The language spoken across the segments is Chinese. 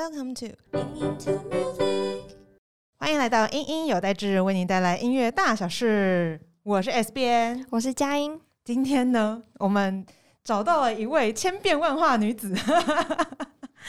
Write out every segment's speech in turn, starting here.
Welcome to 欢迎来到英英有代志，为您带来音乐大小事。我是 S 边，我是佳音。今天呢，我们找到了一位千变万化女子。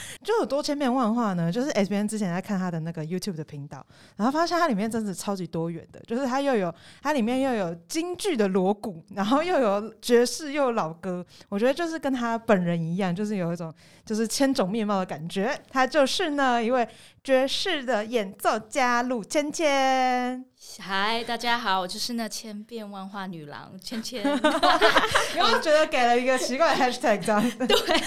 就有多千变万化呢？就是 S B N 之前在看他的那个 YouTube 的频道，然后发现它里面真的超级多元的，就是它又有它里面又有京剧的锣鼓，然后又有爵士，又有老歌。我觉得就是跟他本人一样，就是有一种就是千种面貌的感觉。他就是呢一位爵士的演奏家陆芊芊。嗨，大家好，我就是那千变万化女郎芊芊。有没有觉得给了一个奇怪的 Hashtag 这样子？对，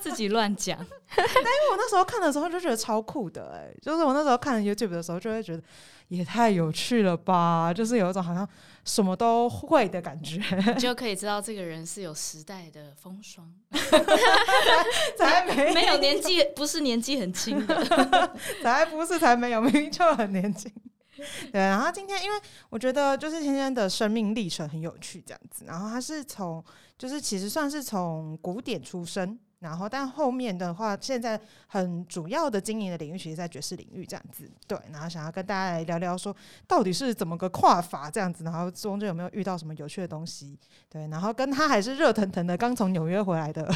自己乱讲。但因为我那时候看的时候就觉得超酷的，哎，就是我那时候看 YouTube 的时候就会觉得也太有趣了吧，就是有一种好像什么都会的感觉，就可以知道这个人是有时代的风霜，才没没有年纪，不是年纪很轻的，才不是才没有，明明就很年轻。对，然后今天因为我觉得就是天天的生命历程很有趣，这样子，然后他是从就是其实算是从古典出身。然后，但后面的话，现在很主要的经营的领域，其实，在爵士领域这样子。对，然后想要跟大家来聊聊，说到底是怎么个跨法这样子，然后中间有没有遇到什么有趣的东西？对，然后跟他还是热腾腾的刚从纽约回来的，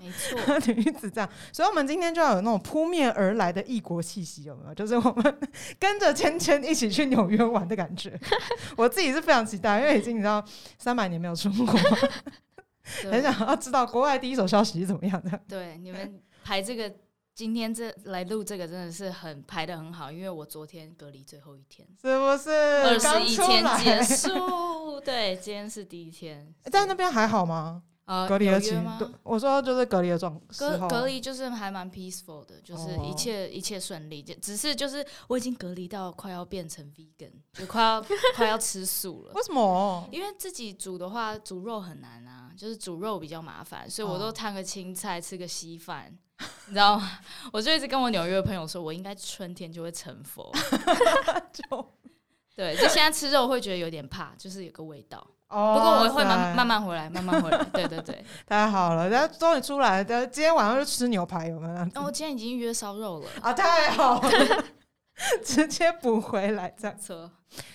没错，女子这样。所以，我们今天就要有那种扑面而来的异国气息，有没有？就是我们 跟着芊芊一起去纽约玩的感觉。我自己是非常期待，因为已经你知道三百年没有出国。很想要知道国外第一手消息是怎么样的。对，你们排这个今天这来录这个真的是很排的很好，因为我昨天隔离最后一天，是不是？二十一天结 束，对，今天是第一天。在那边还好吗？呃，隔离的期对，我说就是隔离的状隔隔离就是还蛮 peaceful 的，就是一切一切顺利，就只是就是我已经隔离到快要变成 vegan，就快要快要吃素了。为什么？因为自己煮的话，煮肉很难啊，就是煮肉比较麻烦，所以我都摊个青菜，吃个稀饭，你知道吗？我就一直跟我纽约的朋友说，我应该春天就会成佛。就对，就现在吃肉会觉得有点怕，就是有个味道。哦不过我会慢慢慢回来，慢慢回来。对对对，太好了！然后终于出来了，今天晚上就吃牛排，有没有？哦，我今天已经约烧肉了啊！太好了，直接补回来，这样子。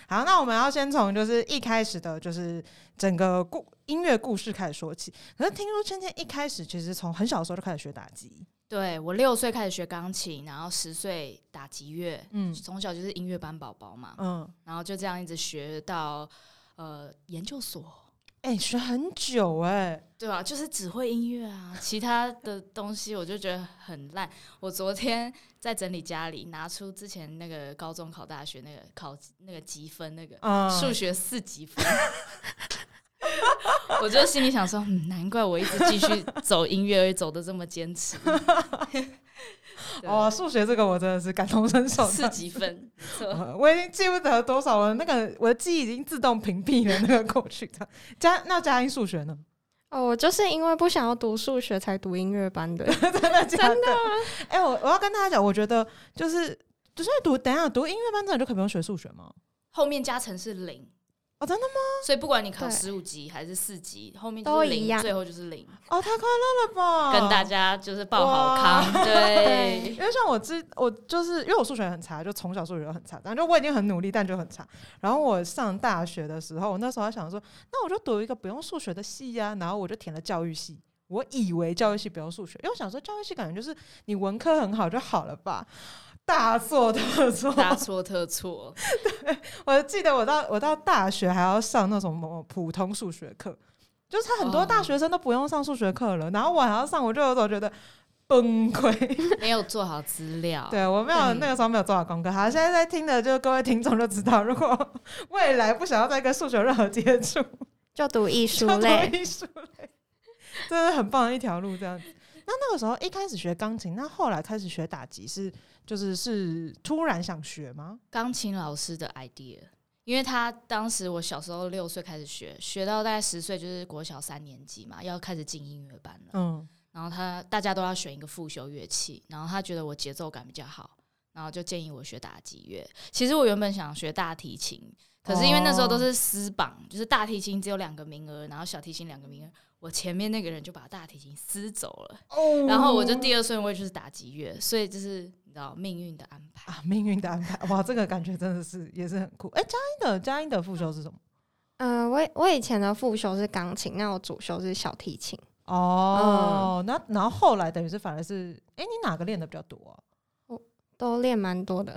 好，那我们要先从就是一开始的，就是整个故音乐故事开始说起。可是听说芊芊一开始其实从很小的时候就开始学打击。对我六岁开始学钢琴，然后十岁打击乐，嗯，从小就是音乐班宝宝嘛，嗯，然后就这样一直学到。呃，研究所，哎，学很久哎，对吧？就是只会音乐啊，其他的东西我就觉得很烂。我昨天在整理家里，拿出之前那个高中考大学那个考那个积分，那个数学四级分，我就心里想说，难怪我一直继续走音乐，走的这么坚持。哦，数学这个我真的是感同身受，四几分，我已经记不得多少了。那个我的记忆已经自动屏蔽了那个过去的。加那加音数学呢？哦，我就是因为不想要读数学才读音乐班的，真的真的。哎，我我要跟大家讲，我觉得就是就是读等下读音乐班，真的就可以不用学数学吗？后面加成是零。哦，真的吗？所以不管你考十五级还是四级，后面都是零，最后就是零。哦，太快乐了吧！跟大家就是报好康，对。因为像我之我就是因为我数学很差，就从小数学就很差，但就我已经很努力，但就很差。然后我上大学的时候，我那时候还想说，那我就读一个不用数学的系呀。然后我就填了教育系，我以为教育系不用数学，因为我想说教育系感觉就是你文科很好就好了吧。大错特错，大错特错。对 我记得我到我到大学还要上那种普通数学课，就是他很多大学生都不用上数学课了，然后我还要上，我就有种觉得崩溃，没有做好资料。对我没有那个时候没有做好功课。好，现在在听的就各位听众就知道，如果未来不想要再跟数学任何接触，就读艺术类，艺术类，真的很棒的一条路。这样子，那那个时候一开始学钢琴，那后来开始学打击是。就是是突然想学吗？钢琴老师的 idea，因为他当时我小时候六岁开始学，学到大概十岁就是国小三年级嘛，要开始进音乐班了。嗯，然后他大家都要选一个复修乐器，然后他觉得我节奏感比较好，然后就建议我学打击乐。其实我原本想学大提琴，可是因为那时候都是私榜，就是大提琴只有两个名额，然后小提琴两个名额。我前面那个人就把大提琴撕走了，然后我就第二顺位就是打击乐，所以就是你知道命运的安排啊，命运的安排，哇，这个感觉真的是也是很酷。哎，佳音的佳音的副修是什么？呃，我我以前的副修是钢琴，那我主修是小提琴。哦，那然后后来等于是反而是，哎，你哪个练的比较多啊？都练蛮多的，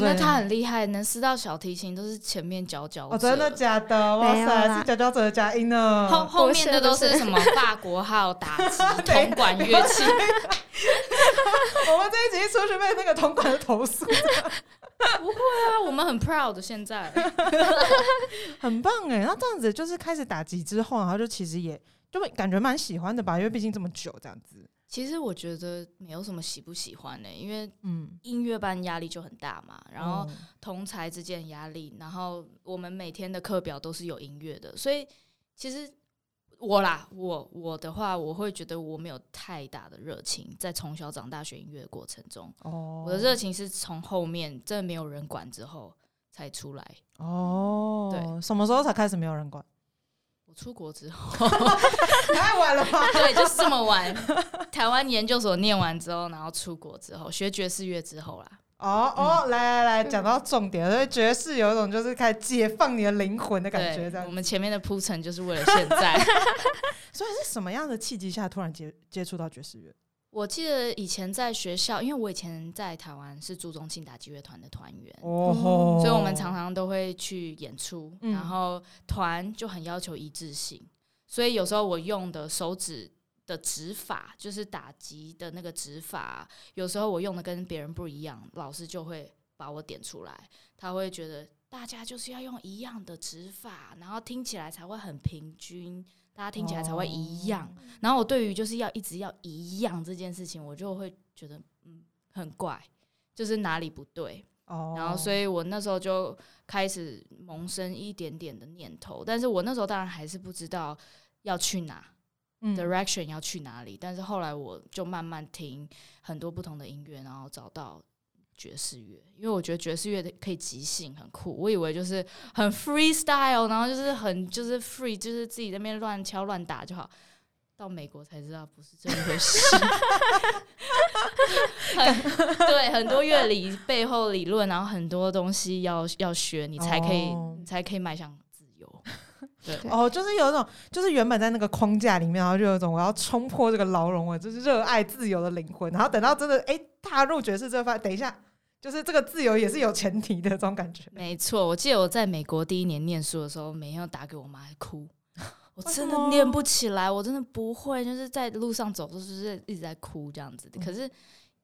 那他很厉害，能撕到小提琴都是前面佼佼者。哦，真的假的？哇塞，是佼佼者的佳音呢。后后面的都是什么法国号打击 铜管乐器。我们这一集出去被那个同款的投诉。不会啊，我们很 proud。现在 很棒哎，那这样子就是开始打击之后，然后就其实也就感觉蛮喜欢的吧，因为毕竟这么久这样子。其实我觉得没有什么喜不喜欢的，因为嗯，音乐班压力就很大嘛，然后同才之间压力，然后我们每天的课表都是有音乐的，所以其实我啦，我我的话，我会觉得我没有太大的热情，在从小长大学音乐的过程中，哦，我的热情是从后面真的没有人管之后才出来。哦，对，什么时候才开始没有人管？我出国之后，太晚了吧？对，就是这么晚。台湾研究所念完之后，然后出国之后学爵士乐之后啦。哦哦，来来来，讲到重点，所以爵士有一种就是开始解放你的灵魂的感觉。这样，我们前面的铺陈就是为了现在。所以是什么样的契机下突然接接触到爵士乐？我记得以前在学校，因为我以前在台湾是注中庆打击乐团的团员，哦，所以我们常常都会去演出，然后团就很要求一致性，所以有时候我用的手指的指法，就是打击的那个指法，有时候我用的跟别人不一样，老师就会把我点出来，他会觉得大家就是要用一样的指法，然后听起来才会很平均。大家听起来才会一样，然后我对于就是要一直要一样这件事情，我就会觉得嗯很怪，就是哪里不对哦。然后所以我那时候就开始萌生一点点的念头，但是我那时候当然还是不知道要去哪，direction 要去哪里。但是后来我就慢慢听很多不同的音乐，然后找到。爵士乐，因为我觉得爵士乐的可以即兴，很酷。我以为就是很 freestyle，然后就是很就是 free，就是自己那边乱敲乱打就好。到美国才知道不是这么回事。很对，很多乐理背后理论，然后很多东西要要学，你才可以，你才可以迈向。对，哦，就是有一种，就是原本在那个框架里面，然后就有一种我要冲破这个牢笼，我就是热爱自由的灵魂。然后等到真的哎踏入爵士这块，等一下。就是这个自由也是有前提的这种感觉。没错，我记得我在美国第一年念书的时候，每天要打给我妈哭，我真的念不起来，我真的不会，就是在路上走都是一直在哭这样子。可是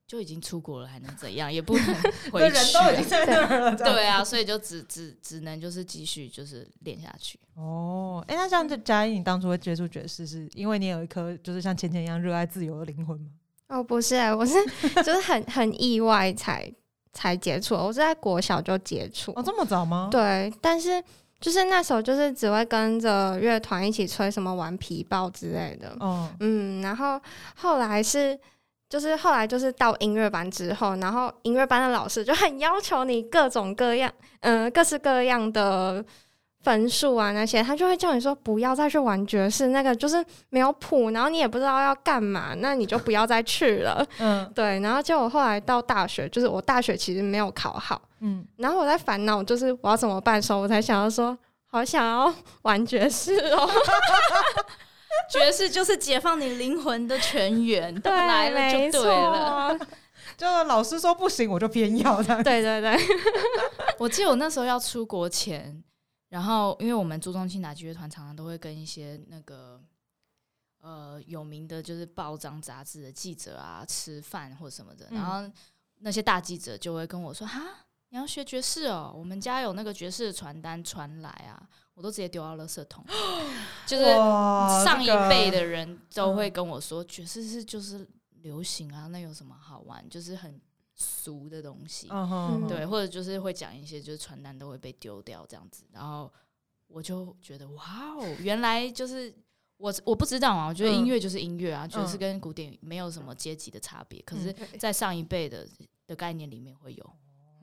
就已经出国了，还能怎样？也不能 回去，人都已经在那儿了。对啊，所以就只只只能就是继续就是练下去。哦，哎，那像这嘉义，你当初会接触爵士，是因为你有一颗就是像芊芊一样热爱自由的灵魂吗？哦，不是，我是就是很很意外才。才接触，我是在国小就接触哦，这么早吗？对，但是就是那时候就是只会跟着乐团一起吹什么玩皮包之类的，嗯嗯，然后后来是就是后来就是到音乐班之后，然后音乐班的老师就很要求你各种各样，嗯，各式各样的。分数啊那些，他就会叫你说不要再去玩爵士，那个就是没有谱，然后你也不知道要干嘛，那你就不要再去了。嗯，对。然后结果后来到大学，就是我大学其实没有考好，嗯，然后我在烦恼，就是我要怎么办的时候，我才想要说，好想要玩爵士哦。爵士就是解放你灵魂的泉源，对，来了。就对了。就老师说不行，我就偏要的。对对对。我记得我那时候要出国前。然后，因为我们朱中庆打击乐团常常都会跟一些那个呃有名的就是报章杂志的记者啊吃饭或什么的，然后那些大记者就会跟我说：“哈，你要学爵士哦，我们家有那个爵士的传单传来啊，我都直接丢到垃圾桶。”就是上一辈的人都会跟我说，爵士是就是流行啊，那有什么好玩？就是很。俗的东西，对，或者就是会讲一些，就是传单都会被丢掉这样子，然后我就觉得哇哦，原来就是我我不知道啊，我觉得音乐就是音乐啊，就是跟古典没有什么阶级的差别，可是，在上一辈的的概念里面会有。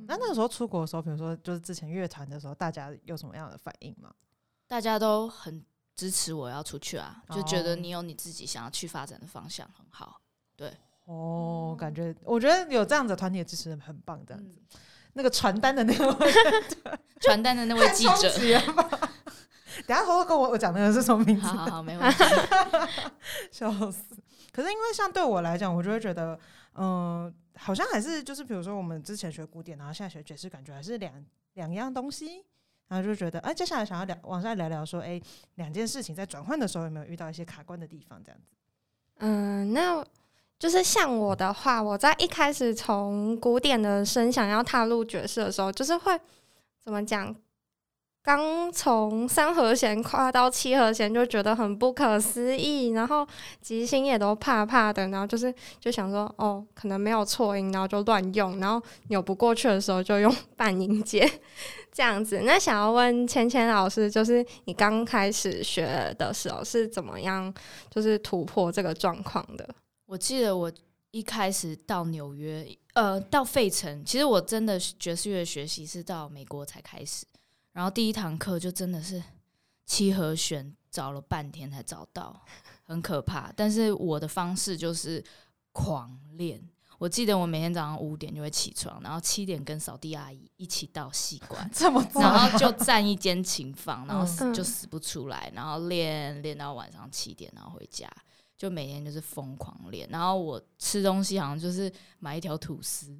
那那个时候出国的时候，比如说就是之前乐团的时候，大家有什么样的反应吗？大家都很支持我要出去啊，就觉得你有你自己想要去发展的方向很好，对。哦，感觉我觉得有这样子团体的支持很棒，这样子。那个传单的那位，传单的那位记者，等下偷偷跟我我讲那个是什么名字？好好 好，没问题。笑死！可是因为像对我来讲，我就会觉得，嗯，好像还是就是，比如说我们之前学古典，然后现在学爵士，感觉还是两两样东西。然后就觉得，哎，接下来想要聊往下聊聊，说，哎，两件事情在转换的时候有没有遇到一些卡关的地方？这样子。嗯，那。就是像我的话，我在一开始从古典的声想要踏入爵士的时候，就是会怎么讲？刚从三和弦跨到七和弦，就觉得很不可思议，然后即兴也都怕怕的，然后就是就想说，哦，可能没有错音，然后就乱用，然后扭不过去的时候就用半音阶这样子。那想要问芊芊老师，就是你刚开始学的时候是怎么样，就是突破这个状况的？我记得我一开始到纽约，呃，到费城，其实我真的爵士乐学习是到美国才开始。然后第一堂课就真的是七和弦，找了半天才找到，很可怕。但是我的方式就是狂练。我记得我每天早上五点就会起床，然后七点跟扫地阿姨一起到戏馆，这么然后就 站一间琴房，然后就死不出来，然后练练到晚上七点，然后回家。就每天就是疯狂练，然后我吃东西好像就是买一条吐司，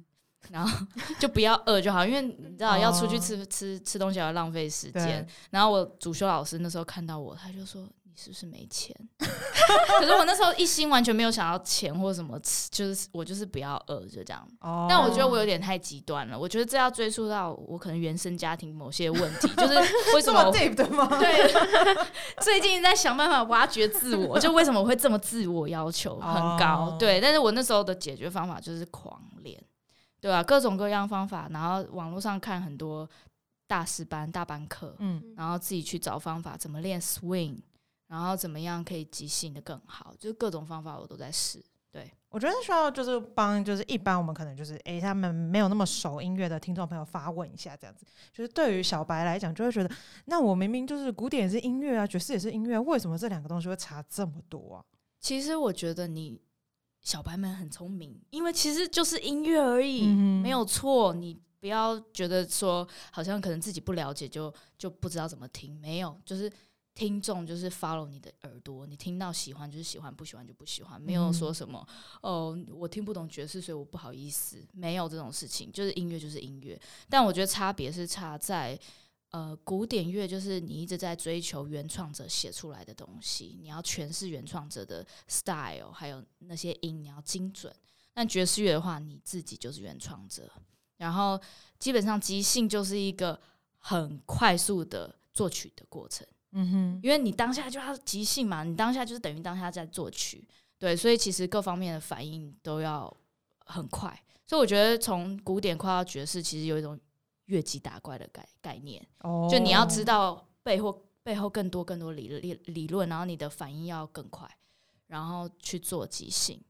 然后就不要饿就好，因为你知道要出去吃吃吃东西要浪费时间。然后我主修老师那时候看到我，他就说你。是不是没钱？可是我那时候一心完全没有想要钱或者什么，就是我就是不要饿，就这样。但我觉得我有点太极端了。我觉得这要追溯到我可能原生家庭某些问题，就是为什么 对吗？对，最近在想办法挖掘自我，就为什么我会这么自我要求很高？对，但是我那时候的解决方法就是狂练，对吧？各种各样方法，然后网络上看很多大师班、大班课，嗯，然后自己去找方法，怎么练 swing。然后怎么样可以即兴的更好？就是各种方法我都在试。对我觉得需要就是帮，就是一般我们可能就是诶，他们没有那么熟音乐的听众朋友发问一下，这样子。就是对于小白来讲，就会觉得那我明明就是古典也是音乐啊，爵士也是音乐，为什么这两个东西会差这么多啊？其实我觉得你小白们很聪明，因为其实就是音乐而已，没有错。你不要觉得说好像可能自己不了解就就不知道怎么听，没有，就是。听众就是 follow 你的耳朵，你听到喜欢就是喜欢，不喜欢就不喜欢，没有说什么哦，我听不懂爵士，所以我不好意思，没有这种事情，就是音乐就是音乐。但我觉得差别是差在，呃，古典乐就是你一直在追求原创者写出来的东西，你要诠释原创者的 style，还有那些音你要精准。但爵士乐的话，你自己就是原创者，然后基本上即兴就是一个很快速的作曲的过程。嗯哼，因为你当下就要即兴嘛，你当下就是等于当下在作曲，对，所以其实各方面的反应都要很快。所以我觉得从古典跨到爵士，其实有一种越级打怪的概概念。哦，就你要知道背后背后更多更多理理理论，然后你的反应要更快，然后去做即兴。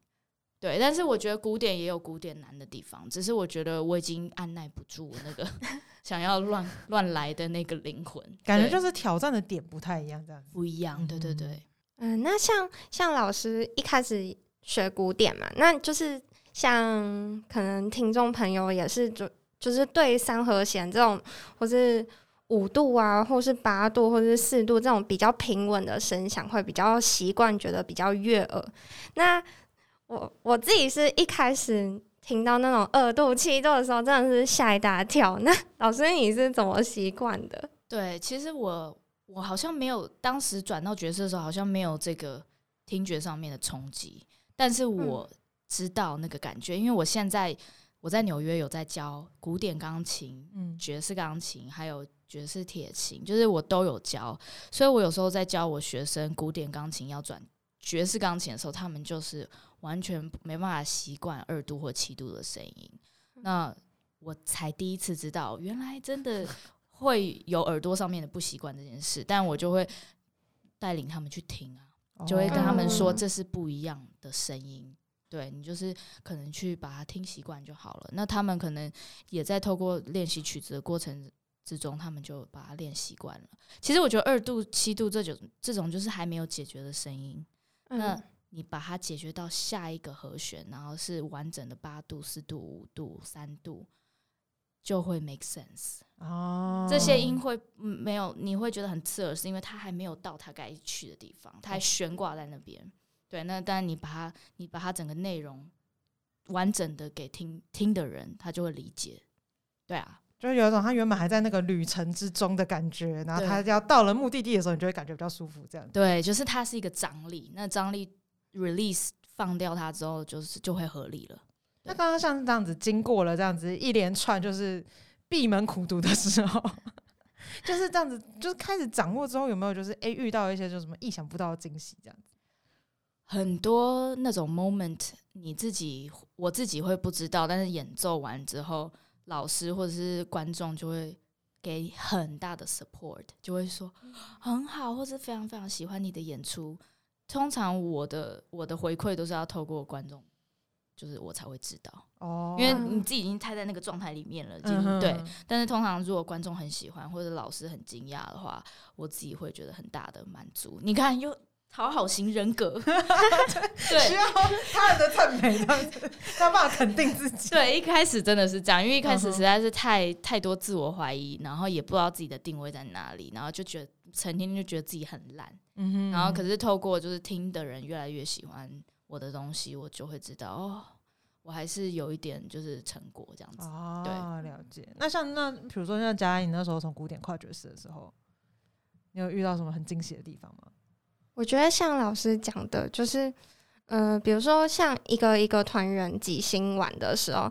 对，但是我觉得古典也有古典难的地方，只是我觉得我已经按耐不住那个 想要乱乱来的那个灵魂，感觉就是挑战的点不太一样，这样不一样，对对对。嗯，那像像老师一开始学古典嘛，那就是像可能听众朋友也是就就是对三和弦这种，或是五度啊，或是八度，或是四度这种比较平稳的声响会比较习惯，觉得比较悦耳。那我我自己是一开始听到那种二度、七度的时候，真的是吓一大跳。那老师你是怎么习惯的？对，其实我我好像没有当时转到角色的时候，好像没有这个听觉上面的冲击。但是我知道那个感觉，因为我现在我在纽约有在教古典钢琴、嗯，爵士钢琴，还有爵士铁琴，就是我都有教。所以我有时候在教我学生古典钢琴要转爵士钢琴的时候，他们就是。完全没办法习惯二度或七度的声音，那我才第一次知道，原来真的会有耳朵上面的不习惯这件事。但我就会带领他们去听啊，就会跟他们说这是不一样的声音。对你就是可能去把它听习惯就好了。那他们可能也在透过练习曲子的过程之中，他们就把它练习惯了。其实我觉得二度、七度这种这种就是还没有解决的声音，那。你把它解决到下一个和弦，然后是完整的八度、四度、五度、三度，就会 make sense。哦，这些音会没有，你会觉得很刺耳，是因为它还没有到它该去的地方，它还悬挂在那边。对，那但你把它，你把它整个内容完整的给听听的人，他就会理解。对啊，就是有一种他原本还在那个旅程之中的感觉，然后他要到了目的地的时候，你就会感觉比较舒服。这样对，就是它是一个张力，那张力。release 放掉它之后，就是就会合理了。那刚刚像这样子，经过了这样子一连串就是闭门苦读的时候，就是这样子，就是开始掌握之后，有没有就是诶遇到一些就什么意想不到的惊喜？这样子，很多那种 moment，你自己我自己会不知道，但是演奏完之后，老师或者是观众就会给很大的 support，就会说很好，或是非常非常喜欢你的演出。通常我的我的回馈都是要透过观众，就是我才会知道哦，因为你自己已经太在那个状态里面了，对。但是通常如果观众很喜欢或者老师很惊讶的话，我自己会觉得很大的满足。你看，又讨好型人格，对，需要他人的赞美，这样子，他办法肯定自己。对，一开始真的是这样，因为一开始实在是太太多自我怀疑，然后也不知道自己的定位在哪里，然后就觉得成天就觉得自己很烂。嗯哼，然后可是透过就是听的人越来越喜欢我的东西，我就会知道哦，我还是有一点就是成果这样子。哦，对，了解。那像那比如说像嘉颖那时候从古典跨爵士的时候，你有遇到什么很惊喜的地方吗？我觉得像老师讲的，就是呃，比如说像一个一个团员即兴玩的时候。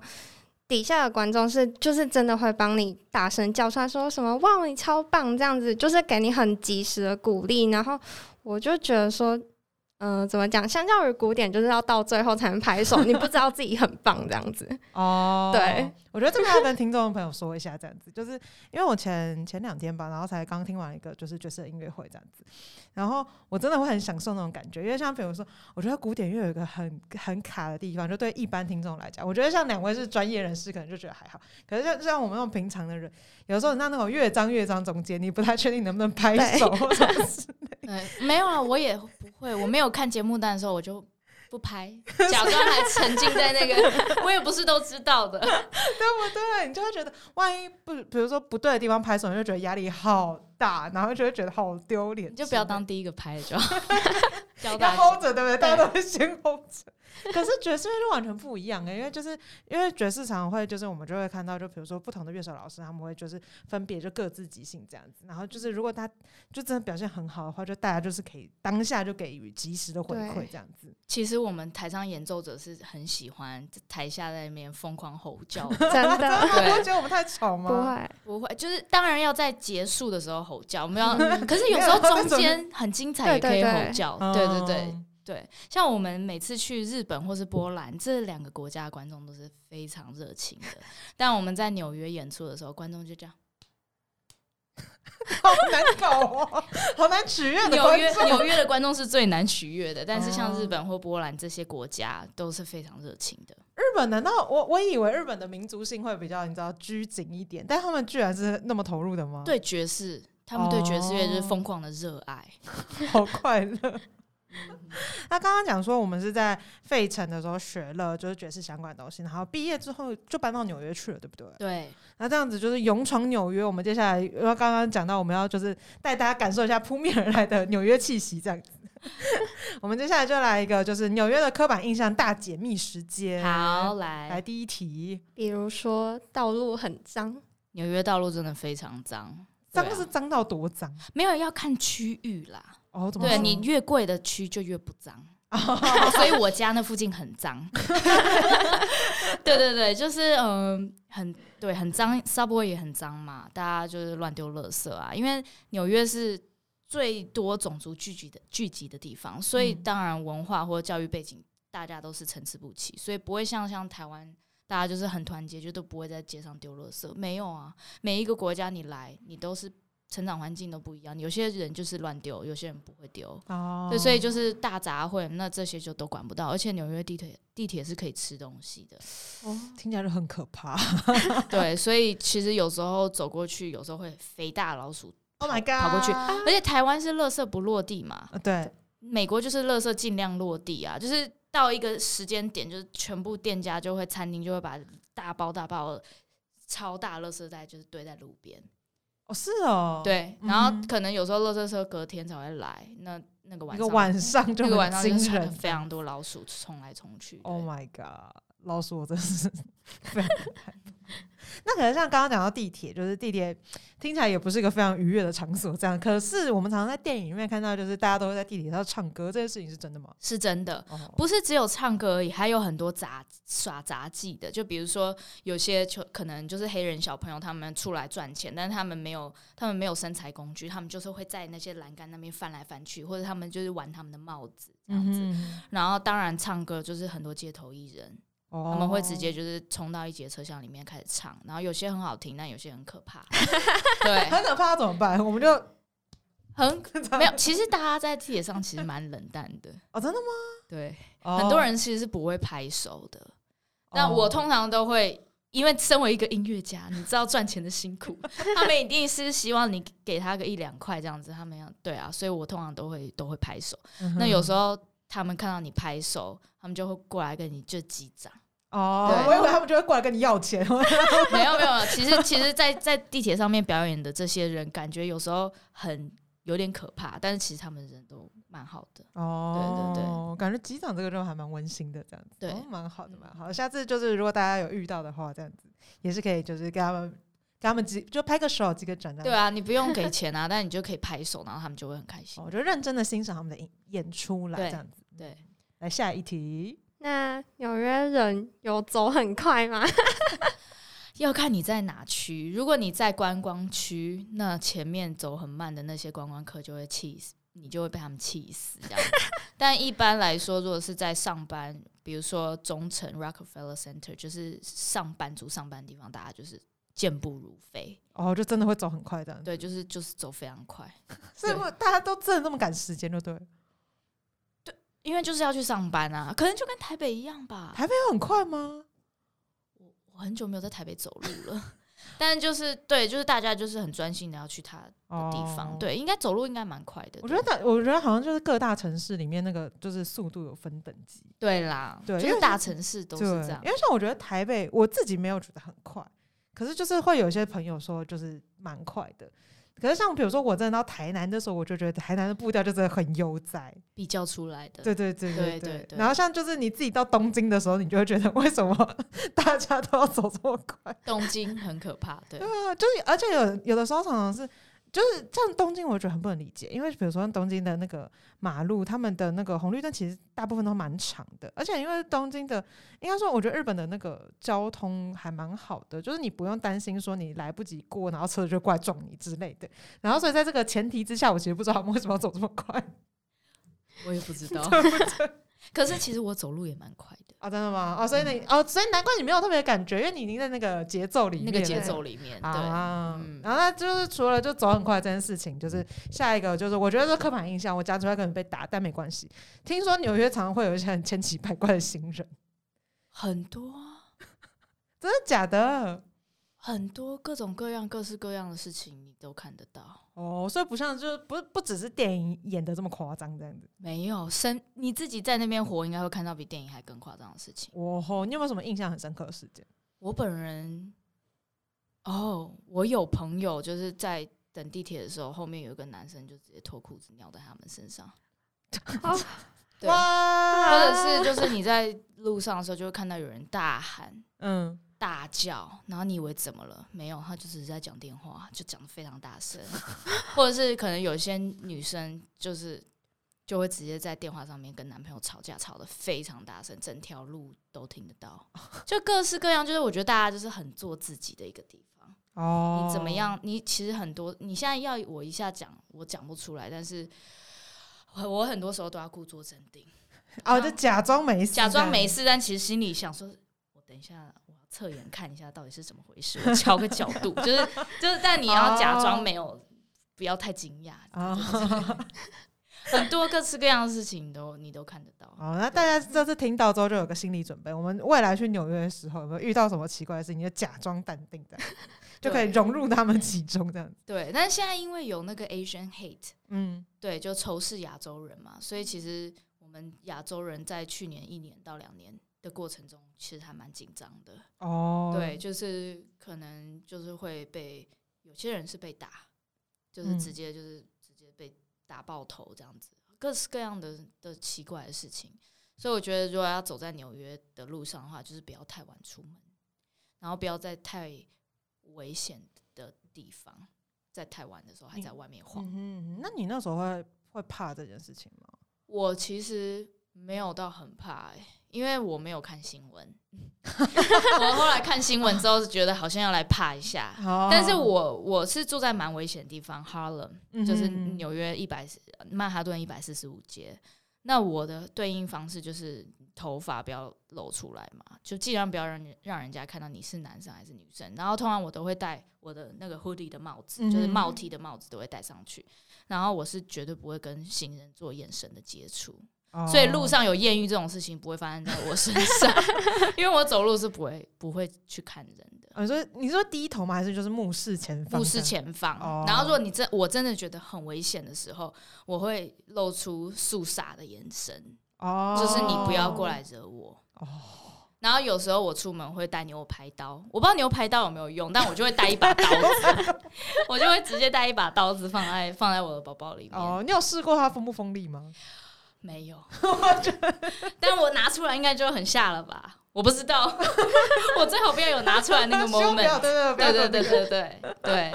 底下的观众是就是真的会帮你大声叫出来，说什么“哇，你超棒”这样子，就是给你很及时的鼓励。然后我就觉得说。嗯，怎么讲？相较于古典，就是要到最后才能拍手，你不知道自己很棒这样子。哦，对，我觉得这个要跟听众朋友说一下，这样子，就是因为我前前两天吧，然后才刚听完一个就是爵士音乐会这样子，然后我真的会很享受那种感觉，因为像比如说，我觉得古典乐有一个很很卡的地方，就对一般听众来讲，我觉得像两位是专业人士，可能就觉得还好，可是像像我们那种平常的人，有时候那那种乐章乐章中间，你不太确定能不能拍手或者是。对，没有啊，我也不会，我没有看节目单的时候，我就不拍，假装还沉浸在那个，我也不是都知道的，对不对？你就会觉得，万一不，比如说不对的地方拍手，你就觉得压力好大，然后就会觉得好丢脸，你就不要当第一个拍的就好，要 hold 着，对不对？大家都会先 hold 着。可是爵士乐就完全不一样哎，因为就是因为爵士常会就是我们就会看到，就比如说不同的乐手老师，他们会就是分别就各自即兴这样子，然后就是如果他就真的表现很好的话，就大家就是可以当下就给予及时的回馈这样子。其实我们台上演奏者是很喜欢台下在那边疯狂吼 叫，真的，对，觉得我们太吵吗？不会，不会，就是当然要在结束的时候吼叫，我们要，可是有时候中间很精彩也可以吼叫，对对对。对，像我们每次去日本或是波兰这两个国家，观众都是非常热情的。但我们在纽约演出的时候，观众就这样，好难搞哦，好难取悦。纽约纽约的观众是最难取悦的，但是像日本或波兰这些国家都是非常热情的。日本难道我我以为日本的民族性会比较你知道拘谨一点，但他们居然是那么投入的吗？对爵士，他们对爵士乐就是疯狂的热爱，好快乐。那刚刚讲说，我们是在费城的时候学了就是爵士相关的东西，然后毕业之后就搬到纽约去了，对不对？对。那这样子就是勇闯纽约。我们接下来因为刚刚讲到，我们要就是带大家感受一下扑面而来的纽约气息，这样子。我们接下来就来一个就是纽约的刻板印象大解密时间。好，来来第一题。比如说道路很脏，纽约道路真的非常脏，脏是脏到多脏？没有要看区域啦。哦，对你越贵的区就越不脏，所以我家那附近很脏。对对对，就是嗯，很对，很脏，subway 也很脏嘛，大家就是乱丢垃圾啊。因为纽约是最多种族聚集的聚集的地方，所以当然文化或者教育背景大家都是参差不齐，所以不会像像台湾，大家就是很团结，就都不会在街上丢垃圾。没有啊，每一个国家你来，你都是。成长环境都不一样，有些人就是乱丢，有些人不会丢，对，所以就是大杂烩，那这些就都管不到。而且纽约地铁地铁是可以吃东西的，哦，听起来就很可怕。对，所以其实有时候走过去，有时候会肥大老鼠，Oh my god，跑过去。而且台湾是垃圾不落地嘛，对，美国就是垃圾尽量落地啊，就是到一个时间点，就是全部店家就会餐厅就会把大包大包超大垃圾袋就是堆在路边。哦，是哦，对，然后可能有时候垃圾车隔天才会来，那那个晚上晚上就晚上就人非常多老鼠冲来冲去。Oh my god，老鼠我真是。那可能像刚刚讲到地铁，就是地铁听起来也不是一个非常愉悦的场所，这样。可是我们常常在电影里面看到，就是大家都会在地铁上唱歌，这件事情是真的吗？是真的，不是只有唱歌而已，还有很多杂耍杂技的。就比如说有些就可能就是黑人小朋友，他们出来赚钱，但是他们没有他们没有身材工具，他们就是会在那些栏杆那边翻来翻去，或者他们就是玩他们的帽子这样子。然后当然唱歌就是很多街头艺人。他们会直接就是冲到一节车厢里面开始唱，然后有些很好听，但有些很可怕。对，很可怕怎么办？我们就很 没有。其实大家在地铁上其实蛮冷淡的。哦，真的吗？对，很多人其实是不会拍手的。但我通常都会，因为身为一个音乐家，你知道赚钱的辛苦，他们一定是希望你给他个一两块这样子。他们要对啊，所以我通常都会都会拍手。那有时候他们看到你拍手，他们就会过来跟你就击掌。哦，我以为他们就会过来跟你要钱。没有没有，其实其实，在在地铁上面表演的这些人，感觉有时候很有点可怕，但是其实他们人都蛮好的。哦，对对对，感觉机长这个就还蛮温馨的，这样子，对，蛮好的，蛮好。下次就是如果大家有遇到的话，这样子也是可以，就是跟他们跟他们几就拍个手，几个转对啊，你不用给钱啊，但你就可以拍手，然后他们就会很开心。我就认真的欣赏他们的演演出来，这样子。对，来下一题。那纽约人有走很快吗？要看你在哪区。如果你在观光区，那前面走很慢的那些观光客就会气死，你就会被他们气死这样。但一般来说，如果是在上班，比如说中城 Rockefeller Center，就是上班族上班的地方，大家就是健步如飞。哦，就真的会走很快的。对，就是就是走非常快。所以大家都真的那么赶时间，就对。因为就是要去上班啊，可能就跟台北一样吧。台北很快吗？我我很久没有在台北走路了，但就是对，就是大家就是很专心的要去他的地方。对，应该走路应该蛮快的。我觉得，我觉得好像就是各大城市里面那个就是速度有分等级。对啦，对，就是大城市都是这样。因为像我觉得台北，我自己没有觉得很快，可是就是会有一些朋友说就是蛮快的。可是像比如说我真的到台南的时候，我就觉得台南的步调就真的很悠哉，比较出来的。对对对对对。然后像就是你自己到东京的时候，你就会觉得为什么 大家都要走这么快？东京很可怕，对。对啊，就是而且有有的时候常常是。就是像东京，我觉得很不能理解，因为比如说东京的那个马路，他们的那个红绿灯其实大部分都蛮长的，而且因为东京的，应该说我觉得日本的那个交通还蛮好的，就是你不用担心说你来不及过，然后车子就过来撞你之类的。然后所以在这个前提之下，我其实不知道他们为什么要走这么快，我也不知道。可是其实我走路也蛮快的啊，真的吗？哦，所以你哦，所以难怪你没有特别感觉，因为你已经在那个节奏里面，那个节奏里面，对。然后就是除了就走很快这件事情，就是下一个就是我觉得是刻板印象，我讲出来可能被打，但没关系。听说纽约常常会有一些很千奇百怪的新人，很多，真的假的？很多各种各样、各式各样的事情，你都看得到哦。所以不像，就是不不只是电影演的这么夸张这样子。没有，生你自己在那边活，应该会看到比电影还更夸张的事情。哦吼，你有没有什么印象很深刻的事件？我本人，哦，我有朋友就是在等地铁的时候，后面有一个男生就直接脱裤子尿在他们身上。对，或者是就是你在路上的时候，就会看到有人大喊，嗯。大叫，然后你以为怎么了？没有，他就只是在讲电话，就讲的非常大声，或者是可能有些女生就是就会直接在电话上面跟男朋友吵架，吵得非常大声，整条路都听得到，就各式各样。就是我觉得大家就是很做自己的一个地方哦。你怎么样？你其实很多，你现在要我一下讲，我讲不出来，但是我很多时候都要故作镇定，哦，就假装没事，假装没事，但其实心里想说，我等一下。侧眼看一下到底是怎么回事，我调个角度，就是就是，但你要假装没有，不要太惊讶。很多各式各样的事情都你都看得到。好，那大家这次听到之后就有个心理准备，我们未来去纽约的时候有没有遇到什么奇怪的事情，就假装淡定的，就可以融入他们其中这样子。对，但是现在因为有那个 Asian hate，嗯，对，就仇视亚洲人嘛，所以其实我们亚洲人在去年一年到两年的过程中，其实还蛮紧张的。哦，对，就是可能就是会被有些人是被打，就是直接就是直接被。打爆头这样子，各式各样的的奇怪的事情，所以我觉得如果要走在纽约的路上的话，就是不要太晚出门，然后不要在太危险的地方，在太晚的时候还在外面晃。嗯，那你那时候会会怕这件事情吗？我其实没有到很怕哎。因为我没有看新闻，我后来看新闻之后是觉得好像要来怕一下，但是我我是住在蛮危险的地方，Harlem，就是纽约一百曼哈顿一百四十五街，那我的对应方式就是头发不要露出来嘛，就尽量不要让让人家看到你是男生还是女生，然后通常我都会戴我的那个 hoodie 的帽子，就是帽 T 的帽子都会戴上去，然后我是绝对不会跟行人做眼神的接触。所以路上有艳遇这种事情不会发生在我身上，因为我走路是不会不会去看人的。你说你说低头吗？还是就是目视前方？目视前方。然后如果你真我真的觉得很危险的时候，我会露出肃杀的眼神，哦，就是你不要过来惹我。哦。然后有时候我出门会带牛排刀，我不知道牛排刀有没有用，但我就会带一把刀子，我就会直接带一把刀子放在放在我的包包里面。哦，你有试过它锋不锋利吗？没有，但我拿出来应该就很吓了吧？我不知道，我最好不要有拿出来那个 moment。对对对对对对对。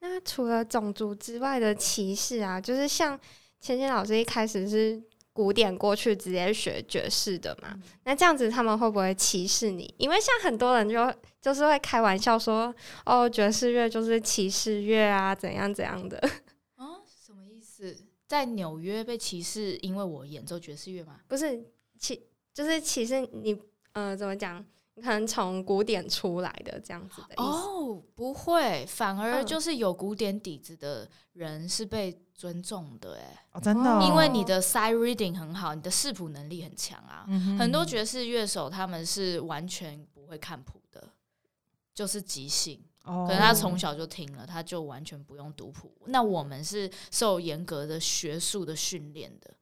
那除了种族之外的歧视啊，就是像芊芊老师一开始是古典过去直接学爵士的嘛？那这样子他们会不会歧视你？因为像很多人就就是会开玩笑说，哦，爵士乐就是歧视乐啊，怎样怎样的。在纽约被歧视，因为我演奏爵士乐吗？不是歧，就是歧视你。呃，怎么讲？你可能从古典出来的这样子的哦，不会，反而就是有古典底子的人是被尊重的，哎，哦，真的，因为你的 side reading 很好，你的视谱能力很强啊。很多爵士乐手他们是完全不会看谱的，就是即兴。可能他从小就听了，他就完全不用读谱。那我们是受严格的学术的训练的，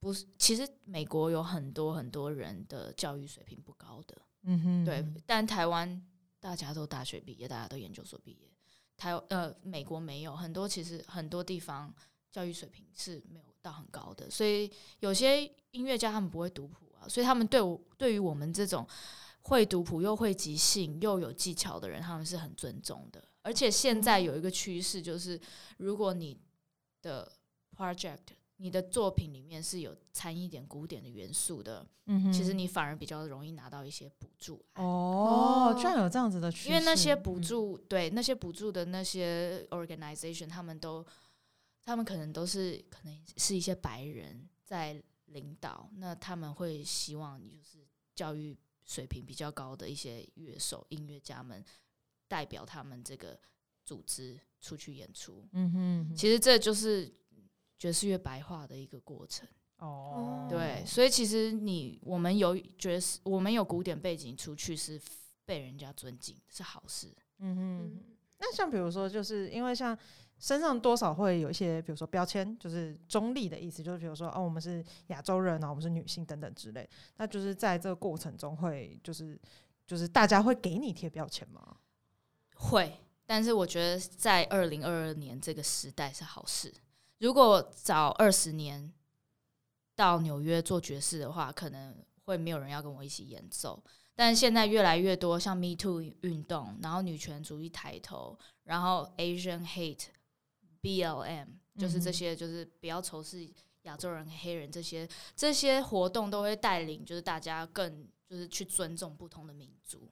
不是？其实美国有很多很多人的教育水平不高的，嗯哼，对。但台湾大家都大学毕业，大家都研究所毕业。台呃，美国没有很多，其实很多地方教育水平是没有到很高的，所以有些音乐家他们不会读谱啊，所以他们对我对于我们这种。会读谱又会即兴又有技巧的人，他们是很尊重的。而且现在有一个趋势，就是如果你的 project、你的作品里面是有掺一点古典的元素的，嗯，其实你反而比较容易拿到一些补助。哦，居然有这样子的趋势！因为那些补助，对那些补助的那些 organization，他们都，他们可能都是可能是一些白人在领导，那他们会希望你就是教育。水平比较高的一些乐手、音乐家们，代表他们这个组织出去演出。嗯哼，其实这就是爵士乐白话的一个过程。哦，对，所以其实你我们有爵士，我们有古典背景出去是被人家尊敬，是好事。嗯哼，那像比如说，就是因为像。身上多少会有一些，比如说标签，就是中立的意思，就是比如说哦，我们是亚洲人啊，我们是女性等等之类。那就是在这个过程中，会就是就是大家会给你贴标签吗？会，但是我觉得在二零二二年这个时代是好事。如果早二十年到纽约做爵士的话，可能会没有人要跟我一起演奏。但现在越来越多，像 Me Too 运动，然后女权主义抬头，然后 Asian Hate。B L M 就是这些，就是不要仇视亚洲人、黑人这些这些活动都会带领，就是大家更就是去尊重不同的民族。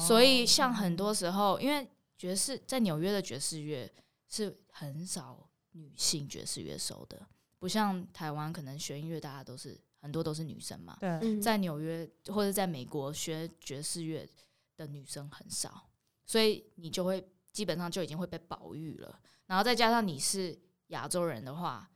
所以像很多时候，因为爵士在纽约的爵士乐是很少女性爵士乐手的，不像台湾可能学音乐大家都是很多都是女生嘛。对，在纽约或者在美国学爵士乐的女生很少，所以你就会基本上就已经会被保育了。然后再加上你是亚洲人的话，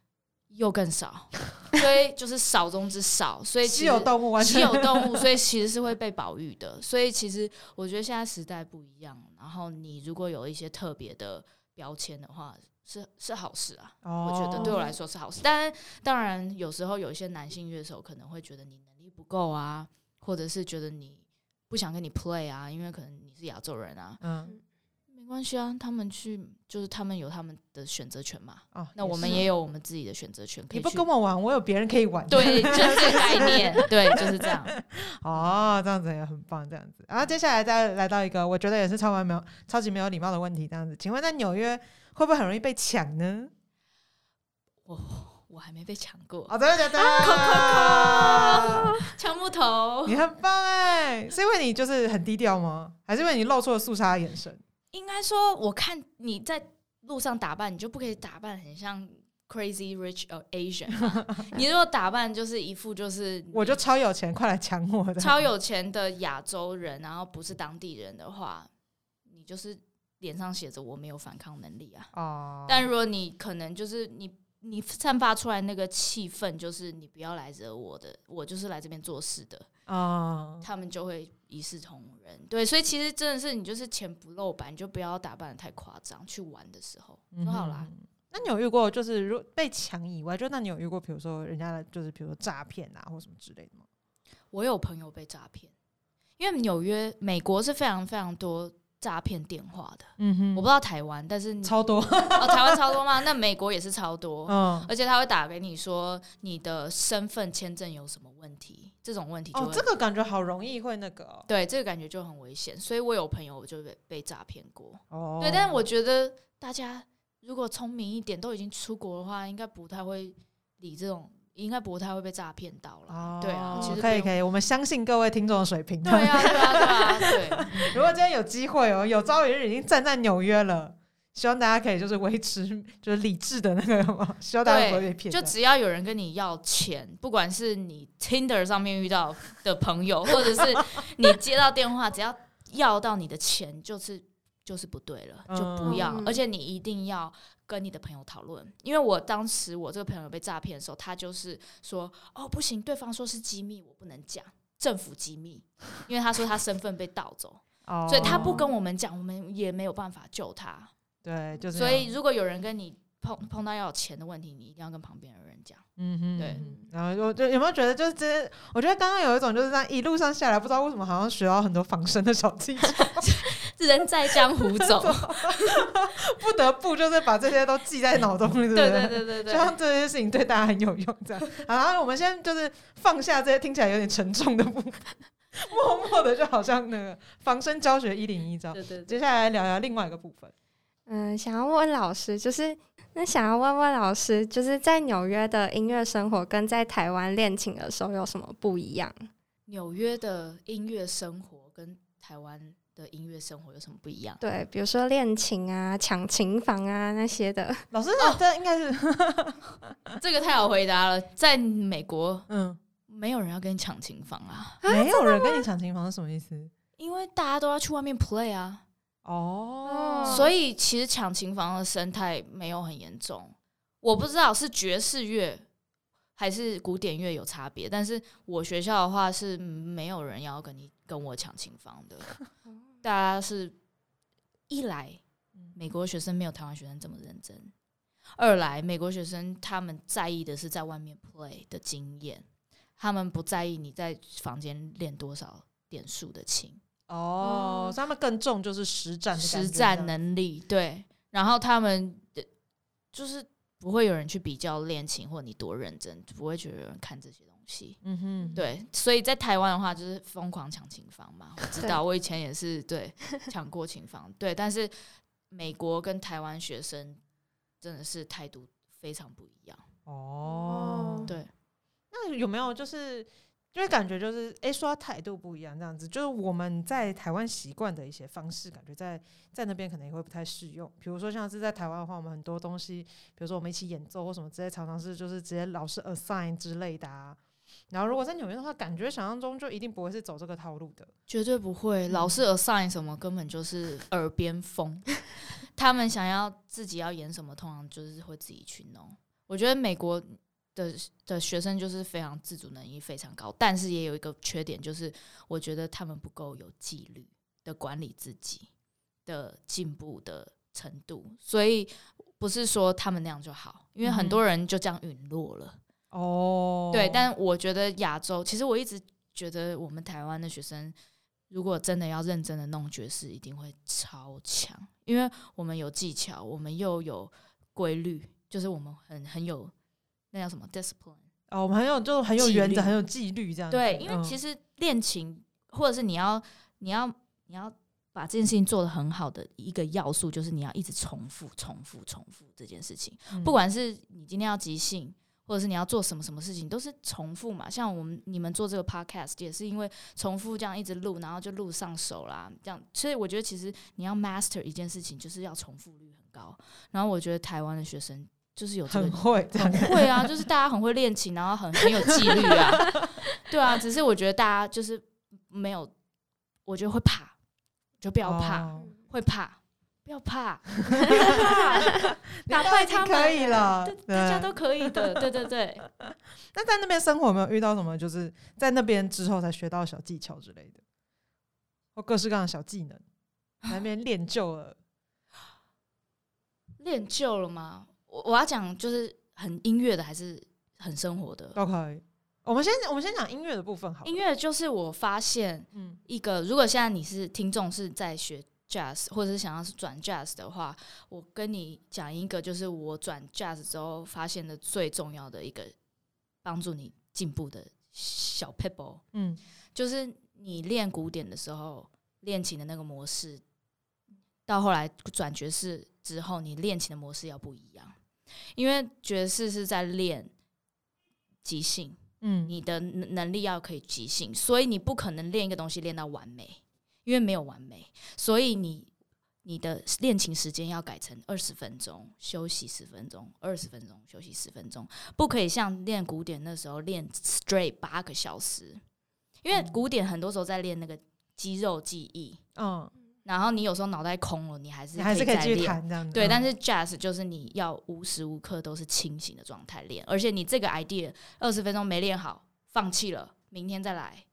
又更少，所以就是少中之少，所以稀有动物，稀有动物，所以其实是会被保育的。所以其实我觉得现在时代不一样，然后你如果有一些特别的标签的话，是是好事啊。我觉得对我来说是好事。但当然有时候有一些男性乐手可能会觉得你能力不够啊，或者是觉得你不想跟你 play 啊，因为可能你是亚洲人啊。嗯。没关系啊，他们去就是他们有他们的选择权嘛。哦，那我们也有我们自己的选择权。你不跟我玩，我有别人可以玩。对，就是这个概念。对，就是这样。哦，这样子也很棒，这样子。然后接下来再来到一个我觉得也是超完没有、超级没有礼貌的问题，这样子。请问在纽约会不会很容易被抢呢？我我还没被抢过。哦，真的假的？抢木头。你很棒哎，是因为你就是很低调吗？还是因为你露出了肃杀的眼神？应该说，我看你在路上打扮，你就不可以打扮很像 crazy rich Asian。你如果打扮就是一副就是，我就超有钱，快来抢我的，超有钱的亚洲人，然后不是当地人的话，你就是脸上写着我没有反抗能力啊。哦。但如果你可能就是你。你散发出来那个气氛，就是你不要来惹我的，我就是来这边做事的啊。他们就会一视同仁，对，所以其实真的是你就是钱不露白，你就不要打扮的太夸张，去玩的时候就好啦。那你有遇过就是如被抢以外，就那你有遇过，比如说人家的就是比如说诈骗啊，或什么之类的吗？我有朋友被诈骗，因为纽约、美国是非常非常多。诈骗电话的，嗯哼，我不知道台湾，但是超多。哦，台湾超多吗？那美国也是超多，嗯，而且他会打给你说你的身份签证有什么问题，这种问题就这个感觉好容易会那个，对，这个感觉就很危险，所以我有朋友就被被诈骗过，哦，对，但是我觉得大家如果聪明一点，都已经出国的话，应该不太会理这种。应该不太会被诈骗到了，对啊，其实可以可以，我们相信各位听众的水平。对啊对啊对啊对。如果今天有机会哦，有朝一日已经站在纽约了，希望大家可以就是维持就是理智的那个，希望大家不会被骗。就只要有人跟你要钱，不管是你 Tinder 上面遇到的朋友，或者是你接到电话，只要要到你的钱，就是就是不对了，就不要，而且你一定要。跟你的朋友讨论，因为我当时我这个朋友被诈骗的时候，他就是说：“哦，不行，对方说是机密，我不能讲政府机密，因为他说他身份被盗走，所以他不跟我们讲，我们也没有办法救他。”对，就是。所以如果有人跟你碰碰到要钱的问题，你一定要跟旁边的人讲。嗯哼，对。然后我就有没有觉得，就是这，我觉得刚刚有一种就是这样一路上下来，不知道为什么好像学到很多防身的小技巧。人在江湖走，不得不就是把这些都记在脑中，对不对？对对对对，希望这些事情对大家很有用。这样，好，我们先就是放下这些听起来有点沉重的部分，默默的就好像那个防身教学一零一招。对对，接下来聊聊另外一个部分。嗯，想要问老师，就是那想要问问老师，就是在纽约的音乐生活跟在台湾练琴的时候有什么不一样？纽约的音乐生活跟台湾。的音乐生活有什么不一样？对，比如说练琴啊、抢琴房啊那些的。老师，这应该是 这个太好回答了。在美国，嗯，没有人要跟你抢琴房啊，没有人跟你抢琴房是什么意思？因为大家都要去外面 play 啊。哦，所以其实抢琴房的生态没有很严重。我不知道是爵士乐还是古典乐有差别，但是我学校的话是没有人要跟你跟我抢琴房的。大家是一来，美国学生没有台湾学生这么认真；二来，美国学生他们在意的是在外面 play 的经验，他们不在意你在房间练多少点数的琴。哦，他们更重就是实战实战能力。对，然后他们就是不会有人去比较练琴或你多认真，不会觉得有人看这些东西。嗯哼，对，所以在台湾的话就是疯狂抢琴房嘛，我知道，我以前也是对抢过琴房，对，但是美国跟台湾学生真的是态度非常不一样哦。对，那有没有就是因为感觉就是哎说态度不一样这样子，就是我们在台湾习惯的一些方式，感觉在在那边可能也会不太适用。比如说像是在台湾的话，我们很多东西，比如说我们一起演奏或什么之类，常常是就是直接老师 assign 之类的啊。然后，如果在纽约的话，感觉想象中就一定不会是走这个套路的，绝对不会。老师 assign 什么，根本就是耳边风。他们想要自己要演什么，通常就是会自己去弄。我觉得美国的的学生就是非常自主能力非常高，但是也有一个缺点，就是我觉得他们不够有纪律的管理自己的进步的程度，所以不是说他们那样就好，因为很多人就这样陨落了。哦，对，但我觉得亚洲，其实我一直觉得我们台湾的学生，如果真的要认真的弄爵士，一定会超强，因为我们有技巧，我们又有规律，就是我们很很有那叫什么 discipline 哦，我们很有就很有原则，很有纪律这样。对，因为其实练琴或者是你要你要你要把这件事情做得很好的一个要素，就是你要一直重复重复重复这件事情，不管是你今天要即兴。或者是你要做什么什么事情，都是重复嘛。像我们你们做这个 podcast 也是因为重复这样一直录，然后就录上手啦。这样，所以我觉得其实你要 master 一件事情，就是要重复率很高。然后我觉得台湾的学生就是有很会，很会啊，就是大家很会练琴，然后很很有纪律啊。对啊，只是我觉得大家就是没有，我觉得会怕，就不要怕，会怕。不要怕，打败他们可以了，大家都可以的。对对对。那在那边生活有没有遇到什么？就是在那边之后才学到小技巧之类的，或各式各样的小技能，那边练就了，练就了吗？我我要讲就是很音乐的，还是很生活的都可以。我们先我们先讲音乐的部分好。音乐就是我发现，嗯，一个如果现在你是听众是在学。Jazz，或者是想要是转 Jazz 的话，我跟你讲一个，就是我转 Jazz 之后发现的最重要的一个帮助你进步的小 pebble，嗯，就是你练古典的时候练琴的那个模式，到后来转爵士之后，你练琴的模式要不一样，因为爵士是在练即兴，嗯，你的能力要可以即兴，所以你不可能练一个东西练到完美。因为没有完美，所以你你的练琴时间要改成二十分钟休息十分钟，二十分钟休息十分钟，不可以像练古典那时候练 straight 八个小时。因为古典很多时候在练那个肌肉记忆，嗯，然后你有时候脑袋空了，你还是还是可以继续弹这样。对，但是 jazz 就是你要无时无刻都是清醒的状态练，而且你这个 idea 二十分钟没练好，放弃了，明天再来。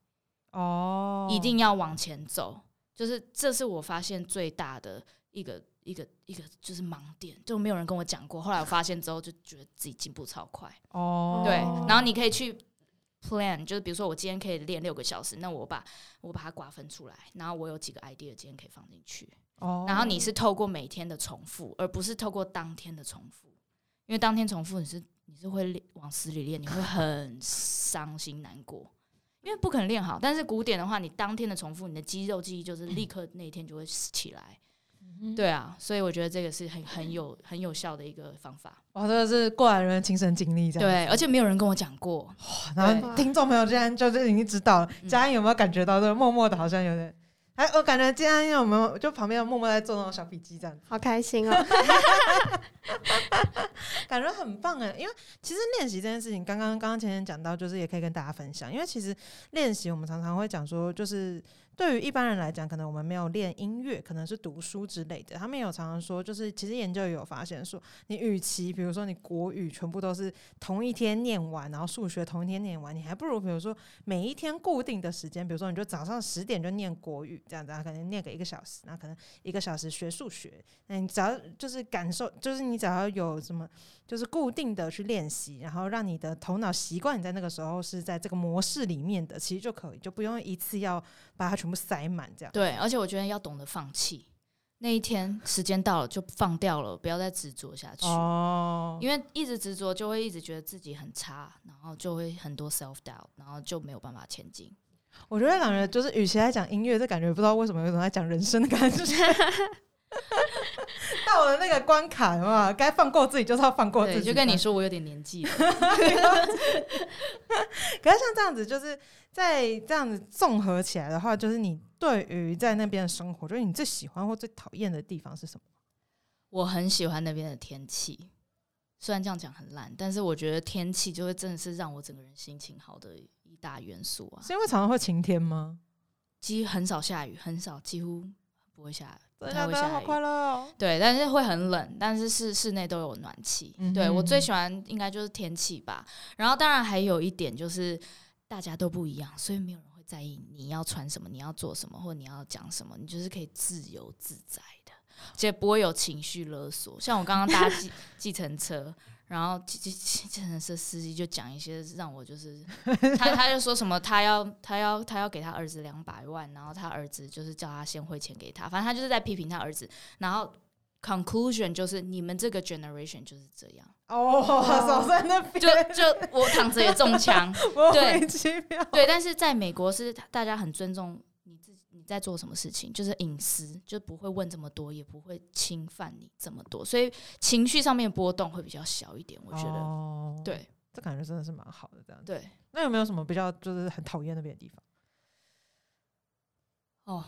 哦，一定要往前走，就是这是我发现最大的一个一个一个就是盲点，就没有人跟我讲过。后来我发现之后，就觉得自己进步超快。哦，对，然后你可以去 plan，就是比如说我今天可以练六个小时，那我把我把它瓜分出来，然后我有几个 idea 今天可以放进去。哦，然后你是透过每天的重复，而不是透过当天的重复，因为当天重复你是你是会往死里练，你会很伤心难过。因为不可能练好，但是古典的话，你当天的重复，你的肌肉记忆就是立刻那一天就会起来。对啊，所以我觉得这个是很很有很有效的一个方法。哇，这个是过来人的亲身经历，这样对，而且没有人跟我讲过。然后听众朋友竟然就是已经知道了，佳音有没有感觉到？这默默的好像有点。哎，我感觉今天有没有就旁边默默在做那种小笔记，这样好开心哦，感觉很棒哎。因为其实练习这件事情，刚刚刚刚前面讲到，就是也可以跟大家分享。因为其实练习，我们常常会讲说，就是。对于一般人来讲，可能我们没有练音乐，可能是读书之类的。他们有常常说，就是其实研究也有发现说，你与其比如说你国语全部都是同一天念完，然后数学同一天念完，你还不如比如说每一天固定的时间，比如说你就早上十点就念国语这样子啊，可能念个一个小时，那可能一个小时学数学。那你只要就是感受，就是你只要有什么，就是固定的去练习，然后让你的头脑习惯你在那个时候是在这个模式里面的，其实就可以，就不用一次要把它全。部塞满这样对，而且我觉得要懂得放弃。那一天时间到了就放掉了，不要再执着下去。哦，因为一直执着就会一直觉得自己很差，然后就会很多 self doubt，然后就没有办法前进。我觉得感觉就是，与其在讲音乐，这感觉不知道为什么有种在讲人生的感觉。到了那个关卡嘛，该放过自己就是要放过自己。就跟你说，我有点年纪了。可是像这样子，就是在这样子综合起来的话，就是你对于在那边的生活，就是你最喜欢或最讨厌的地方是什么？我很喜欢那边的天气，虽然这样讲很烂，但是我觉得天气就会真的是让我整个人心情好的一大元素啊。是因为常常会晴天吗？几很少下雨，很少，几乎。不会下，不太会下雨。好快乐哦！对，但是会很冷，但是室室内都有暖气。对我最喜欢应该就是天气吧。然后当然还有一点就是大家都不一样，所以没有人会在意你要穿什么，你要做什么，或者你要讲什么，你就是可以自由自在的，且不会有情绪勒索。像我刚刚搭计 计程车。然后，计计计程车司机就讲一些让我就是他他就说什么他要他要他要给他儿子两百万，然后他儿子就是叫他先汇钱给他，反正他就是在批评他儿子。然后 conclusion 就是你们这个 generation 就是这样哦，少在那边就就我躺着也中枪，对对，但是在美国是大家很尊重。在做什么事情，就是隐私，就不会问这么多，也不会侵犯你这么多，所以情绪上面波动会比较小一点。我觉得，对，这感觉真的是蛮好的。这样，对。那有没有什么比较就是很讨厌那边的地方？哦，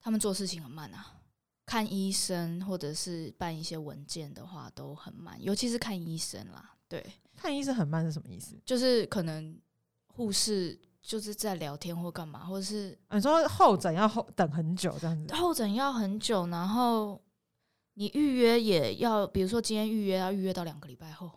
他们做事情很慢啊，看医生或者是办一些文件的话都很慢，尤其是看医生啦。对，看医生很慢是什么意思？就是可能护士。就是在聊天或干嘛，或者是你说候诊要候等很久这样子，候诊要很久，然后你预约也要，比如说今天预约要预约到两个礼拜后，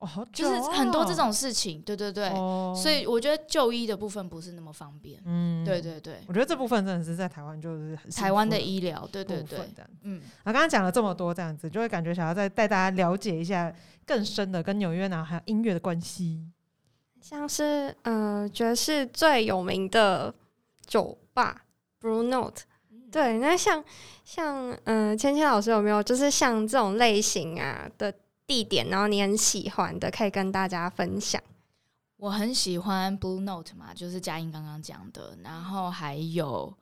哦，就是很多这种事情，对对对，所以我觉得就医的部分不是那么方便，嗯，对对对，我觉得这部分真的是在台湾就是很台湾的医疗，对对对，嗯，那刚刚讲了这么多这样子，就会感觉想要再带大家了解一下更深的跟纽约男还有音乐的关系。像是呃爵士最有名的酒吧 Blue Note，对，那像像嗯芊芊老师有没有就是像这种类型啊的地点，然后你很喜欢的，可以跟大家分享。我很喜欢 Blue Note 嘛，就是佳音刚刚讲的，然后还有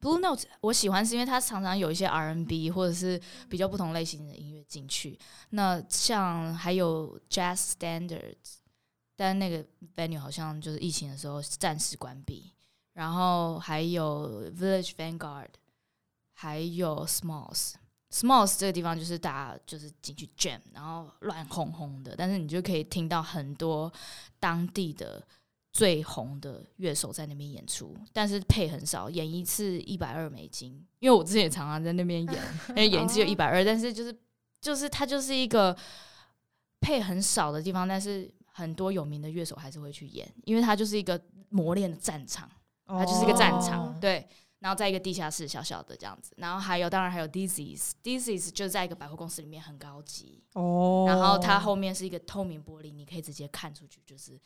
Blue Note，我喜欢是因为它常常有一些 R&B 或者是比较不同类型的音乐进去。那像还有 Jazz Standards。但那个 venue 好像就是疫情的时候暂时关闭，然后还有 Village Vanguard，还有 Smalls，Smalls 这个地方就是大家就是进去 jam，然后乱哄哄的，但是你就可以听到很多当地的最红的乐手在那边演出，但是配很少，演一次一百二美金，因为我之前也常常在那边演，为演一次就一百二，但是就是就是它就是一个配很少的地方，但是。很多有名的乐手还是会去演，因为它就是一个磨练的战场，它就是一个战场，对。然后在一个地下室小小的这样子，然后还有当然还有 Dizzy's，Dizzy's 就在一个百货公司里面很高级哦。然后它后面是一个透明玻璃，你可以直接看出去就是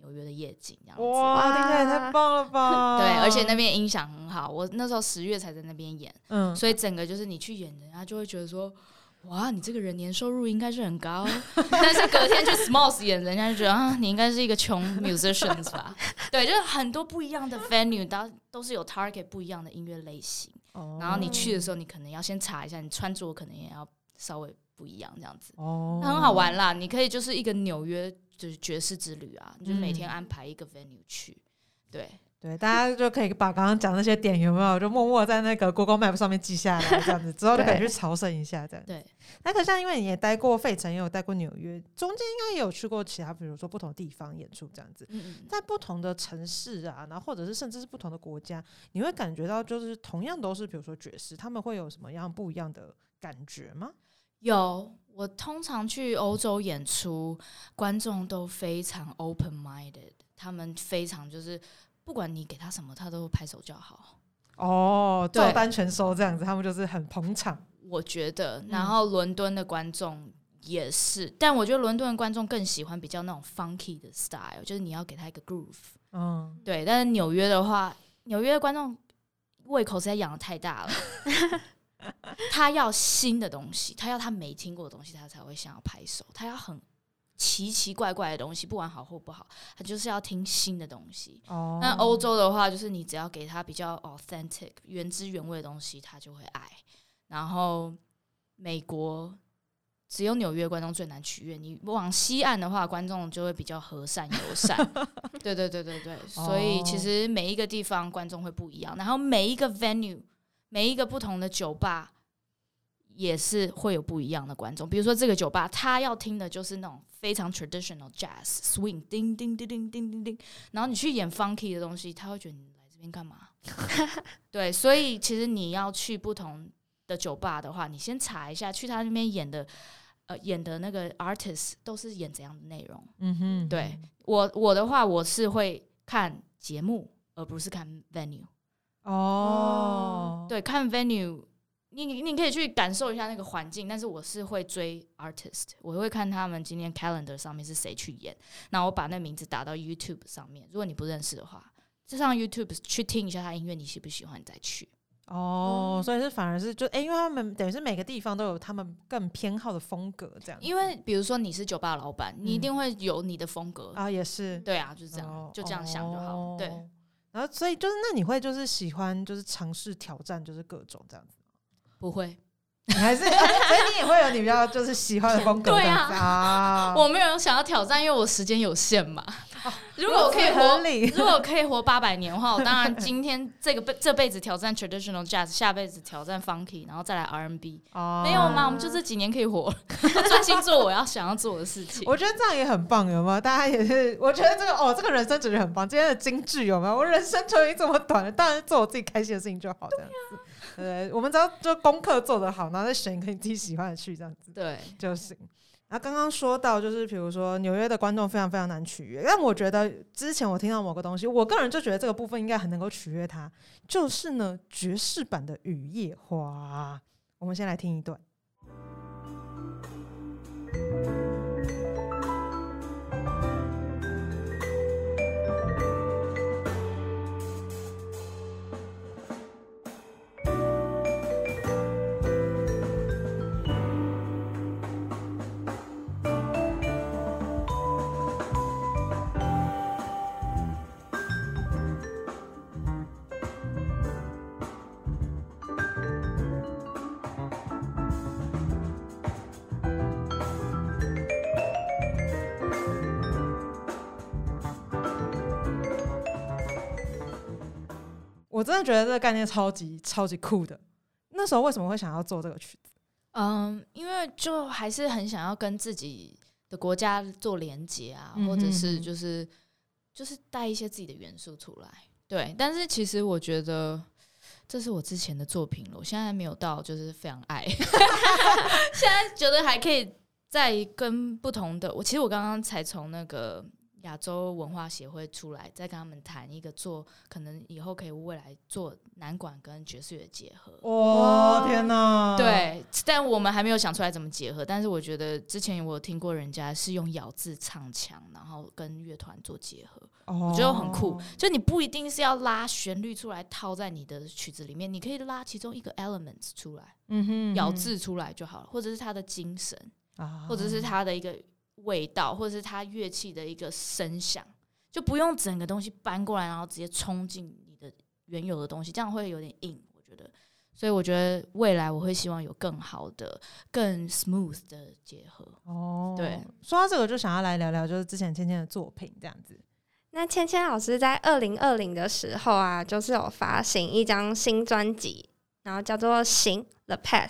纽约的夜景这样子。哇，听起来太棒了吧！对，而且那边音响很好，我那时候十月才在那边演，嗯，所以整个就是你去演，人家就会觉得说。哇，你这个人年收入应该是很高，但是隔天去 Smalls 演，人家就觉得啊，你应该是一个穷 musicians 吧？对，就是很多不一样的 venue，都都是有 target 不一样的音乐类型。哦。然后你去的时候，你可能要先查一下，你穿着可能也要稍微不一样，这样子。哦。很好玩啦，你可以就是一个纽约就是爵士之旅啊，你就每天安排一个 venue 去，对。对，大家就可以把刚刚讲那些点有没有，就默默在那个 Google Map 上面记下来，这样子之后就可以去朝圣一下，这样。对。那可像因为你也待过费城，也有待过纽约，中间应该也有去过其他，比如说不同地方演出这样子。嗯嗯。在不同的城市啊，然后或者是甚至是不同的国家，你会感觉到就是同样都是比如说爵士，他们会有什么样不一样的感觉吗？有，我通常去欧洲演出，观众都非常 open minded，他们非常就是。不管你给他什么，他都拍手叫好。哦，照单全收这样子，他们就是很捧场。我觉得，然后伦敦的观众也是，但我觉得伦敦的观众更喜欢比较那种 funky 的 style，就是你要给他一个 groove。嗯，对。但是纽约的话，纽约的观众胃口实在养的太大了，他要新的东西，他要他没听过的东西，他才会想要拍手。他要很。奇奇怪怪的东西，不管好或不好，他就是要听新的东西。哦，那欧洲的话，就是你只要给他比较 authentic、原汁原味的东西，他就会爱。然后美国只有纽约观众最难取悦，你往西岸的话，观众就会比较和善友善。对对对对对，所以其实每一个地方观众会不一样，然后每一个 venue、每一个不同的酒吧。也是会有不一样的观众，比如说这个酒吧，他要听的就是那种非常 traditional jazz swing，叮叮叮叮叮叮叮。然后你去演 funky 的东西，他会觉得你来这边干嘛？对，所以其实你要去不同的酒吧的话，你先查一下，去他那边演的，呃，演的那个 artist 都是演怎样的内容。嗯哼，对我我的话，我是会看节目，而不是看 venue。哦，对，看 venue。你你你可以去感受一下那个环境，但是我是会追 artist，我会看他们今天 calendar 上面是谁去演，那我把那名字打到 YouTube 上面。如果你不认识的话，就上 YouTube 去听一下他音乐，你喜不喜欢你再去。哦，所以是反而是就哎，因为他们等于是每个地方都有他们更偏好的风格这样。因为比如说你是酒吧老板，你一定会有你的风格啊，也是对啊，就是这样，就这样想就好。对，然后所以就是那你会就是喜欢就是尝试挑战就是各种这样子。不会，你还是，所以你也会有你比较就是喜欢的风格。对啊，我没有想要挑战，因为我时间有限嘛。如果我可以活，如果可以活八百年的话，我当然今天这个辈 这辈子挑战 traditional jazz，下辈子挑战 funky，然后再来 R&B。哦，没有吗？我们就这几年可以活，专心做我要想要做的事情。我觉得这样也很棒，有没有？大家也是，我觉得这个哦，这个人生真的很棒。今天的精致有没有？我人生就已经这么短了，当然做我自己开心的事情就好，这样子。对，我们只要就功课做得好，然后再选一个你自己喜欢的去，这样子对就行。那刚刚说到，就是比如说纽约的观众非常非常难取悦，但我觉得之前我听到某个东西，我个人就觉得这个部分应该很能够取悦他，就是呢爵士版的雨夜花。我们先来听一段。我真的觉得这个概念超级超级酷的。那时候为什么会想要做这个曲子？嗯，因为就还是很想要跟自己的国家做连接啊，或者是就是就是带一些自己的元素出来。对，但是其实我觉得这是我之前的作品了，我现在没有到就是非常爱，现在觉得还可以再跟不同的。我其实我刚刚才从那个。亚洲文化协会出来，再跟他们谈一个做，可能以后可以未来做南管跟爵士乐结合。哇，天哪！对，但我们还没有想出来怎么结合。但是我觉得之前我有听过人家是用咬字唱腔，然后跟乐团做结合，我觉得很酷。就你不一定是要拉旋律出来套在你的曲子里面，你可以拉其中一个 elements 出来，嗯哼，咬字出来就好了，或者是他的精神，啊或者是他的一个。味道，或者是它乐器的一个声响，就不用整个东西搬过来，然后直接冲进你的原有的东西，这样会有点硬，我觉得。所以我觉得未来我会希望有更好的、更 smooth 的结合。哦，对，说到这个，就想要来聊聊，就是之前芊芊的作品这样子。那芊芊老师在二零二零的时候啊，就是有发行一张新专辑，然后叫做《行 The Path》。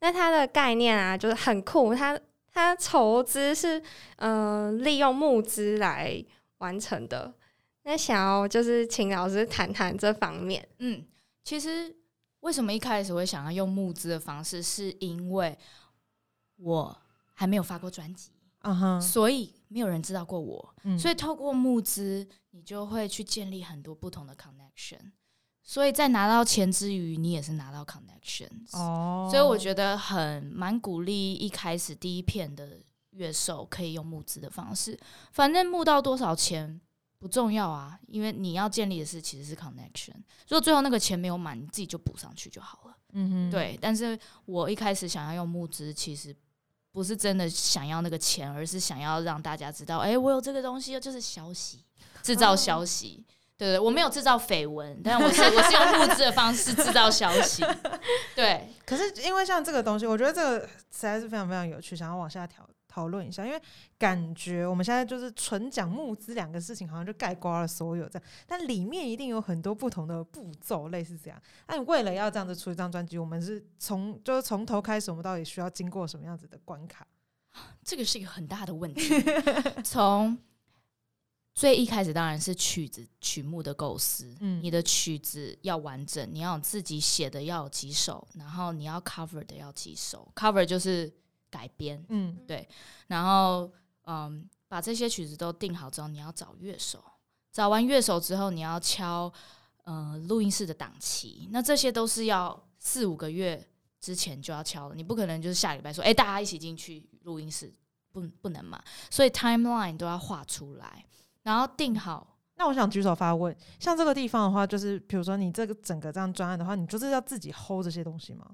那它的概念啊，就是很酷，它。他筹资是嗯利用募资来完成的，那想要就是请老师谈谈这方面。嗯，其实为什么一开始会想要用募资的方式，是因为我还没有发过专辑，嗯哼，所以没有人知道过我，所以透过募资，你就会去建立很多不同的 connection。所以在拿到钱之余，你也是拿到 connections。哦，所以我觉得很蛮鼓励一开始第一片的乐手可以用募资的方式，反正募到多少钱不重要啊，因为你要建立的是其实是 connection。如果最后那个钱没有满，你自己就补上去就好了。嗯哼，对。但是我一开始想要用募资，其实不是真的想要那个钱，而是想要让大家知道，哎，我有这个东西，就是消息，制造消息。对对，我没有制造绯闻，但我是我是用物质的方式制造消息。对，可是因为像这个东西，我觉得这个实在是非常非常有趣，想要往下讨讨论一下。因为感觉我们现在就是纯讲募资两个事情，好像就盖刮了所有这样，但里面一定有很多不同的步骤，类似这样。那你为了要这样子出一张专辑，我们是从就是从头开始，我们到底需要经过什么样子的关卡？这个是一个很大的问题。从最一开始当然是曲子曲目的构思，嗯，你的曲子要完整，你要自己写的要有几首，然后你要 cover 的要几首，cover 就是改编，嗯，对，然后嗯，把这些曲子都定好之后，你要找乐手，找完乐手之后，你要敲呃录音室的档期，那这些都是要四五个月之前就要敲了，你不可能就是下礼拜说，哎，大家一起进去录音室，不不能嘛，所以 timeline 都要画出来。然后定好，那我想举手发问，像这个地方的话，就是比如说你这个整个这样专案的话，你就是要自己 hold 这些东西吗？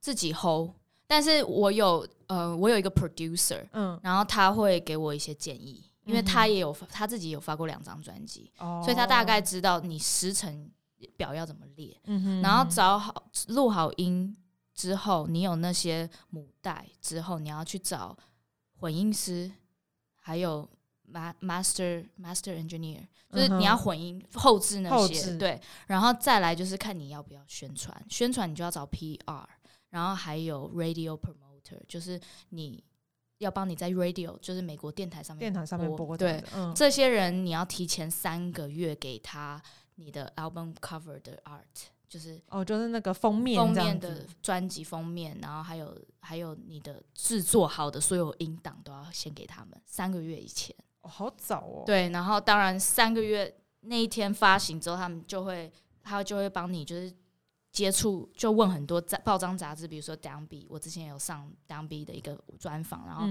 自己 hold，但是我有呃，我有一个 producer，嗯，然后他会给我一些建议，因为他也有他自己有发过两张专辑，所以他大概知道你时程表要怎么列，嗯哼，然后找好录好音之后，你有那些母带之后，你要去找混音师，还有。Master master engineer 就是你要混音后置那些对，然后再来就是看你要不要宣传，宣传你就要找 PR，然后还有 radio promoter，就是你要帮你在 radio 就是美国电台上面电台上面播对，这些人你要提前三个月给他你的 album cover 的 art，就是哦就是那个封面封面的专辑封面，然后还有还有你的制作好的所有音档都要先给他们三个月以前。好早哦！对，然后当然三个月那一天发行之后，他们就会他就会帮你就是接触，就问很多杂报章杂志，比如说 Downbeat，我之前有上 Downbeat 的一个专访，然后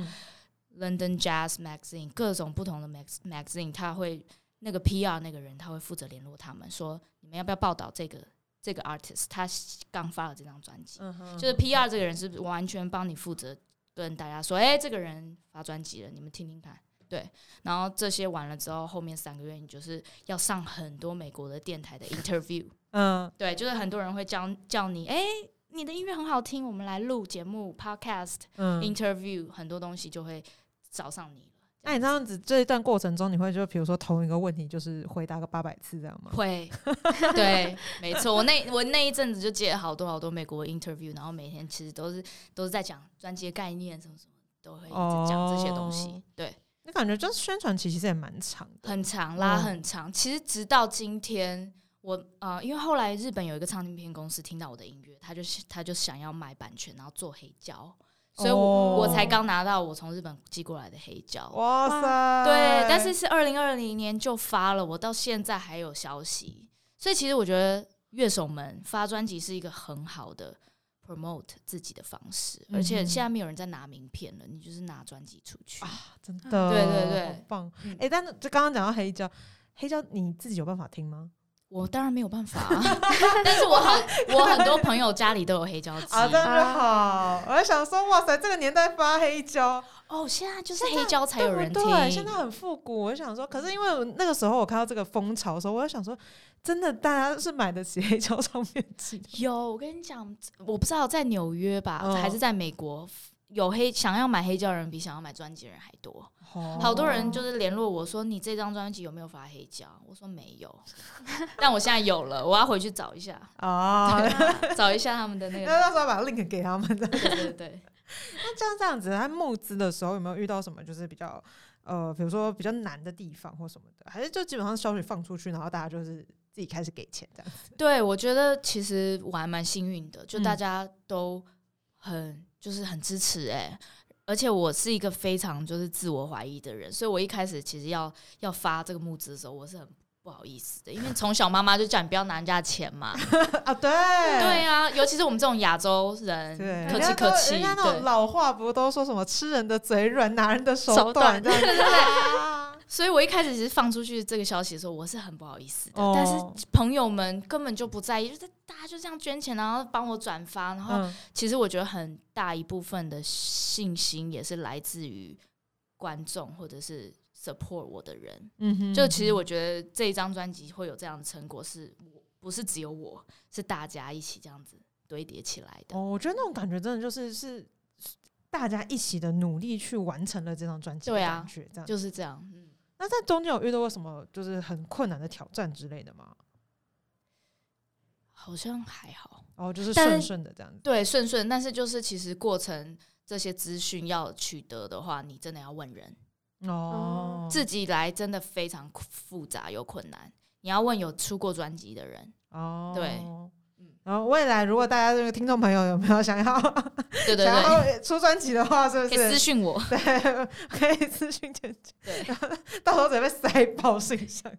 London Jazz Magazine 各种不同的 mag magazine，他会那个 PR 那个人他会负责联络他们，说你们要不要报道这个这个 artist，他刚发了这张专辑，就是 PR 这个人是完全帮你负责跟大家说，哎，这个人发专辑了，你们听听看。对，然后这些完了之后，后面三个月你就是要上很多美国的电台的 interview。嗯，对，就是很多人会叫叫你，哎，你的音乐很好听，我们来录节目 podcast 嗯 interview，很多东西就会找上你了。那你这样子这一段过程中，你会就比如说同一个问题就是回答个八百次这样吗？会，对，没错。我那我那一阵子就接了好多好多美国 interview，然后每天其实都是都是在讲专辑概念什么什么，都会一直讲这些东西。对。你感觉就是宣传期其实也蛮长的，很长，拉很长。其实直到今天，我呃，因为后来日本有一个唱片公司听到我的音乐，他就他就想要买版权，然后做黑胶，所以我我才刚拿到我从日本寄过来的黑胶。哇塞！对，但是是二零二零年就发了，我到现在还有消息。所以其实我觉得乐手们发专辑是一个很好的。Promote 自己的方式，而且现在没有人在拿名片了，你就是拿专辑出去啊！真的，对对对，棒！哎，但是就刚刚讲到黑胶，黑胶你自己有办法听吗？我当然没有办法，但是我很我很多朋友家里都有黑胶机啊，真的好！我还想说，哇塞，这个年代发黑胶哦，现在就是黑胶才有人听，现在很复古。我就想说，可是因为那个时候我看到这个风潮的时候，我就想说。真的，大家是买得起黑胶唱片机？有，我跟你讲，我不知道在纽约吧，还是在美国，有黑想要买黑胶人比想要买专辑人还多。好多人就是联络我说：“你这张专辑有没有发黑胶？”我说：“没有。”但我现在有了，我要回去找一下啊，找一下他们的那个。那到时候把 link 给他们。对对对。那这样这样子，在募资的时候有没有遇到什么就是比较呃，比如说比较难的地方或什么的？还是就基本上消息放出去，然后大家就是。自己开始给钱这样子，对我觉得其实我还蛮幸运的，就大家都很就是很支持哎，而且我是一个非常就是自我怀疑的人，所以我一开始其实要要发这个募资的时候，我是很不好意思的，因为从小妈妈就叫你不要拿人家钱嘛，啊对。对啊，尤其是我们这种亚洲人，客气客气，人家那种老话不都说什么吃人的嘴软，拿人的手短，对对对。所以我一开始其实放出去这个消息的时候，我是很不好意思的。但是朋友们根本就不在意，就是大家就这样捐钱，然后帮我转发。然后其实我觉得很大一部分的信心也是来自于观众或者是 support 我的人。嗯哼，就其实我觉得这一张专辑会有这样的成果，是我不是只有我，是大家一起这样子堆叠起来的。哦，我觉得那种感觉真的就是是大家一起的努力去完成了这张专辑。对啊，这样就是这样。嗯。那在中间有遇到过什么就是很困难的挑战之类的吗？好像还好，哦，就是顺顺的这样子。对，顺顺。但是就是其实过程这些资讯要取得的话，你真的要问人，哦，自己来真的非常复杂又困难。你要问有出过专辑的人哦，对。然后未来如果大家这个听众朋友有没有想要对对对出专辑的话，是不是可以私信我？对，可以私信芊芊。对，到时候准备塞爆信箱。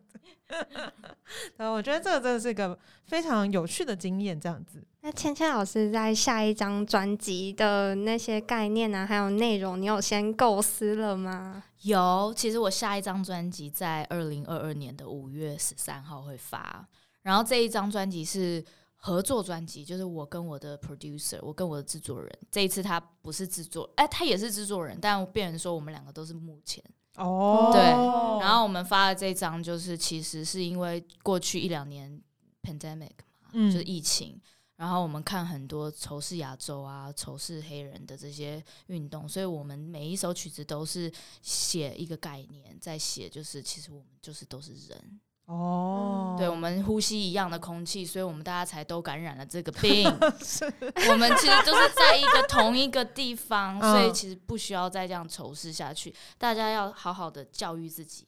然后我觉得这个真的是一个非常有趣的经验，这样子。那芊芊老师在下一张专辑的那些概念啊，还有内容，你有先构思了吗？有，其实我下一张专辑在二零二二年的五月十三号会发，然后这一张专辑是。合作专辑就是我跟我的 producer，我跟我的制作人。这一次他不是制作，哎，他也是制作人，但变成说我们两个都是幕前。哦，对。然后我们发的这张，就是其实是因为过去一两年 pandemic 嘛，就是疫情，然后我们看很多仇视亚洲啊、仇视黑人的这些运动，所以我们每一首曲子都是写一个概念，在写就是其实我们就是都是人。哦，对，我们呼吸一样的空气，所以我们大家才都感染了这个病。我们其实都是在一个同一个地方，所以其实不需要再这样仇视下去。大家要好好的教育自己。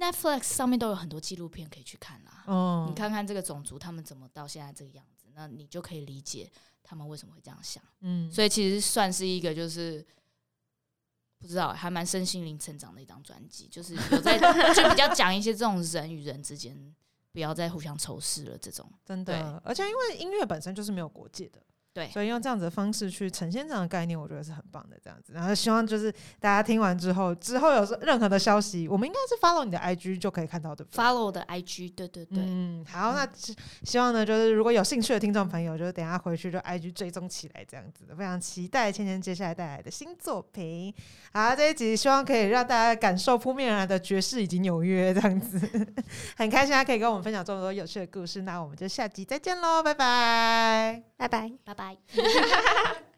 Netflix 上面都有很多纪录片可以去看啦。哦，你看看这个种族他们怎么到现在这个样子，那你就可以理解他们为什么会这样想。嗯，所以其实算是一个就是。不知道，还蛮身心灵成长的一张专辑，就是有在就比较讲一些这种人与人之间不要再互相仇视了这种，真的，而且因为音乐本身就是没有国界的。对，所以用这样子的方式去呈现这样的概念，我觉得是很棒的。这样子，然后希望就是大家听完之后，之后有任何的消息，我们应该是 follow 你的 IG 就可以看到对不对。follow 的 IG，对对对。嗯，好，那希望呢，就是如果有兴趣的听众朋友，就是等下回去就 IG 追踪起来，这样子，非常期待芊芊接下来带来的新作品。好，这一集希望可以让大家感受扑面而来的爵士以及纽约这样子，很开心他可以跟我们分享这么多有趣的故事。那我们就下集再见喽，拜拜，拜拜，拜拜。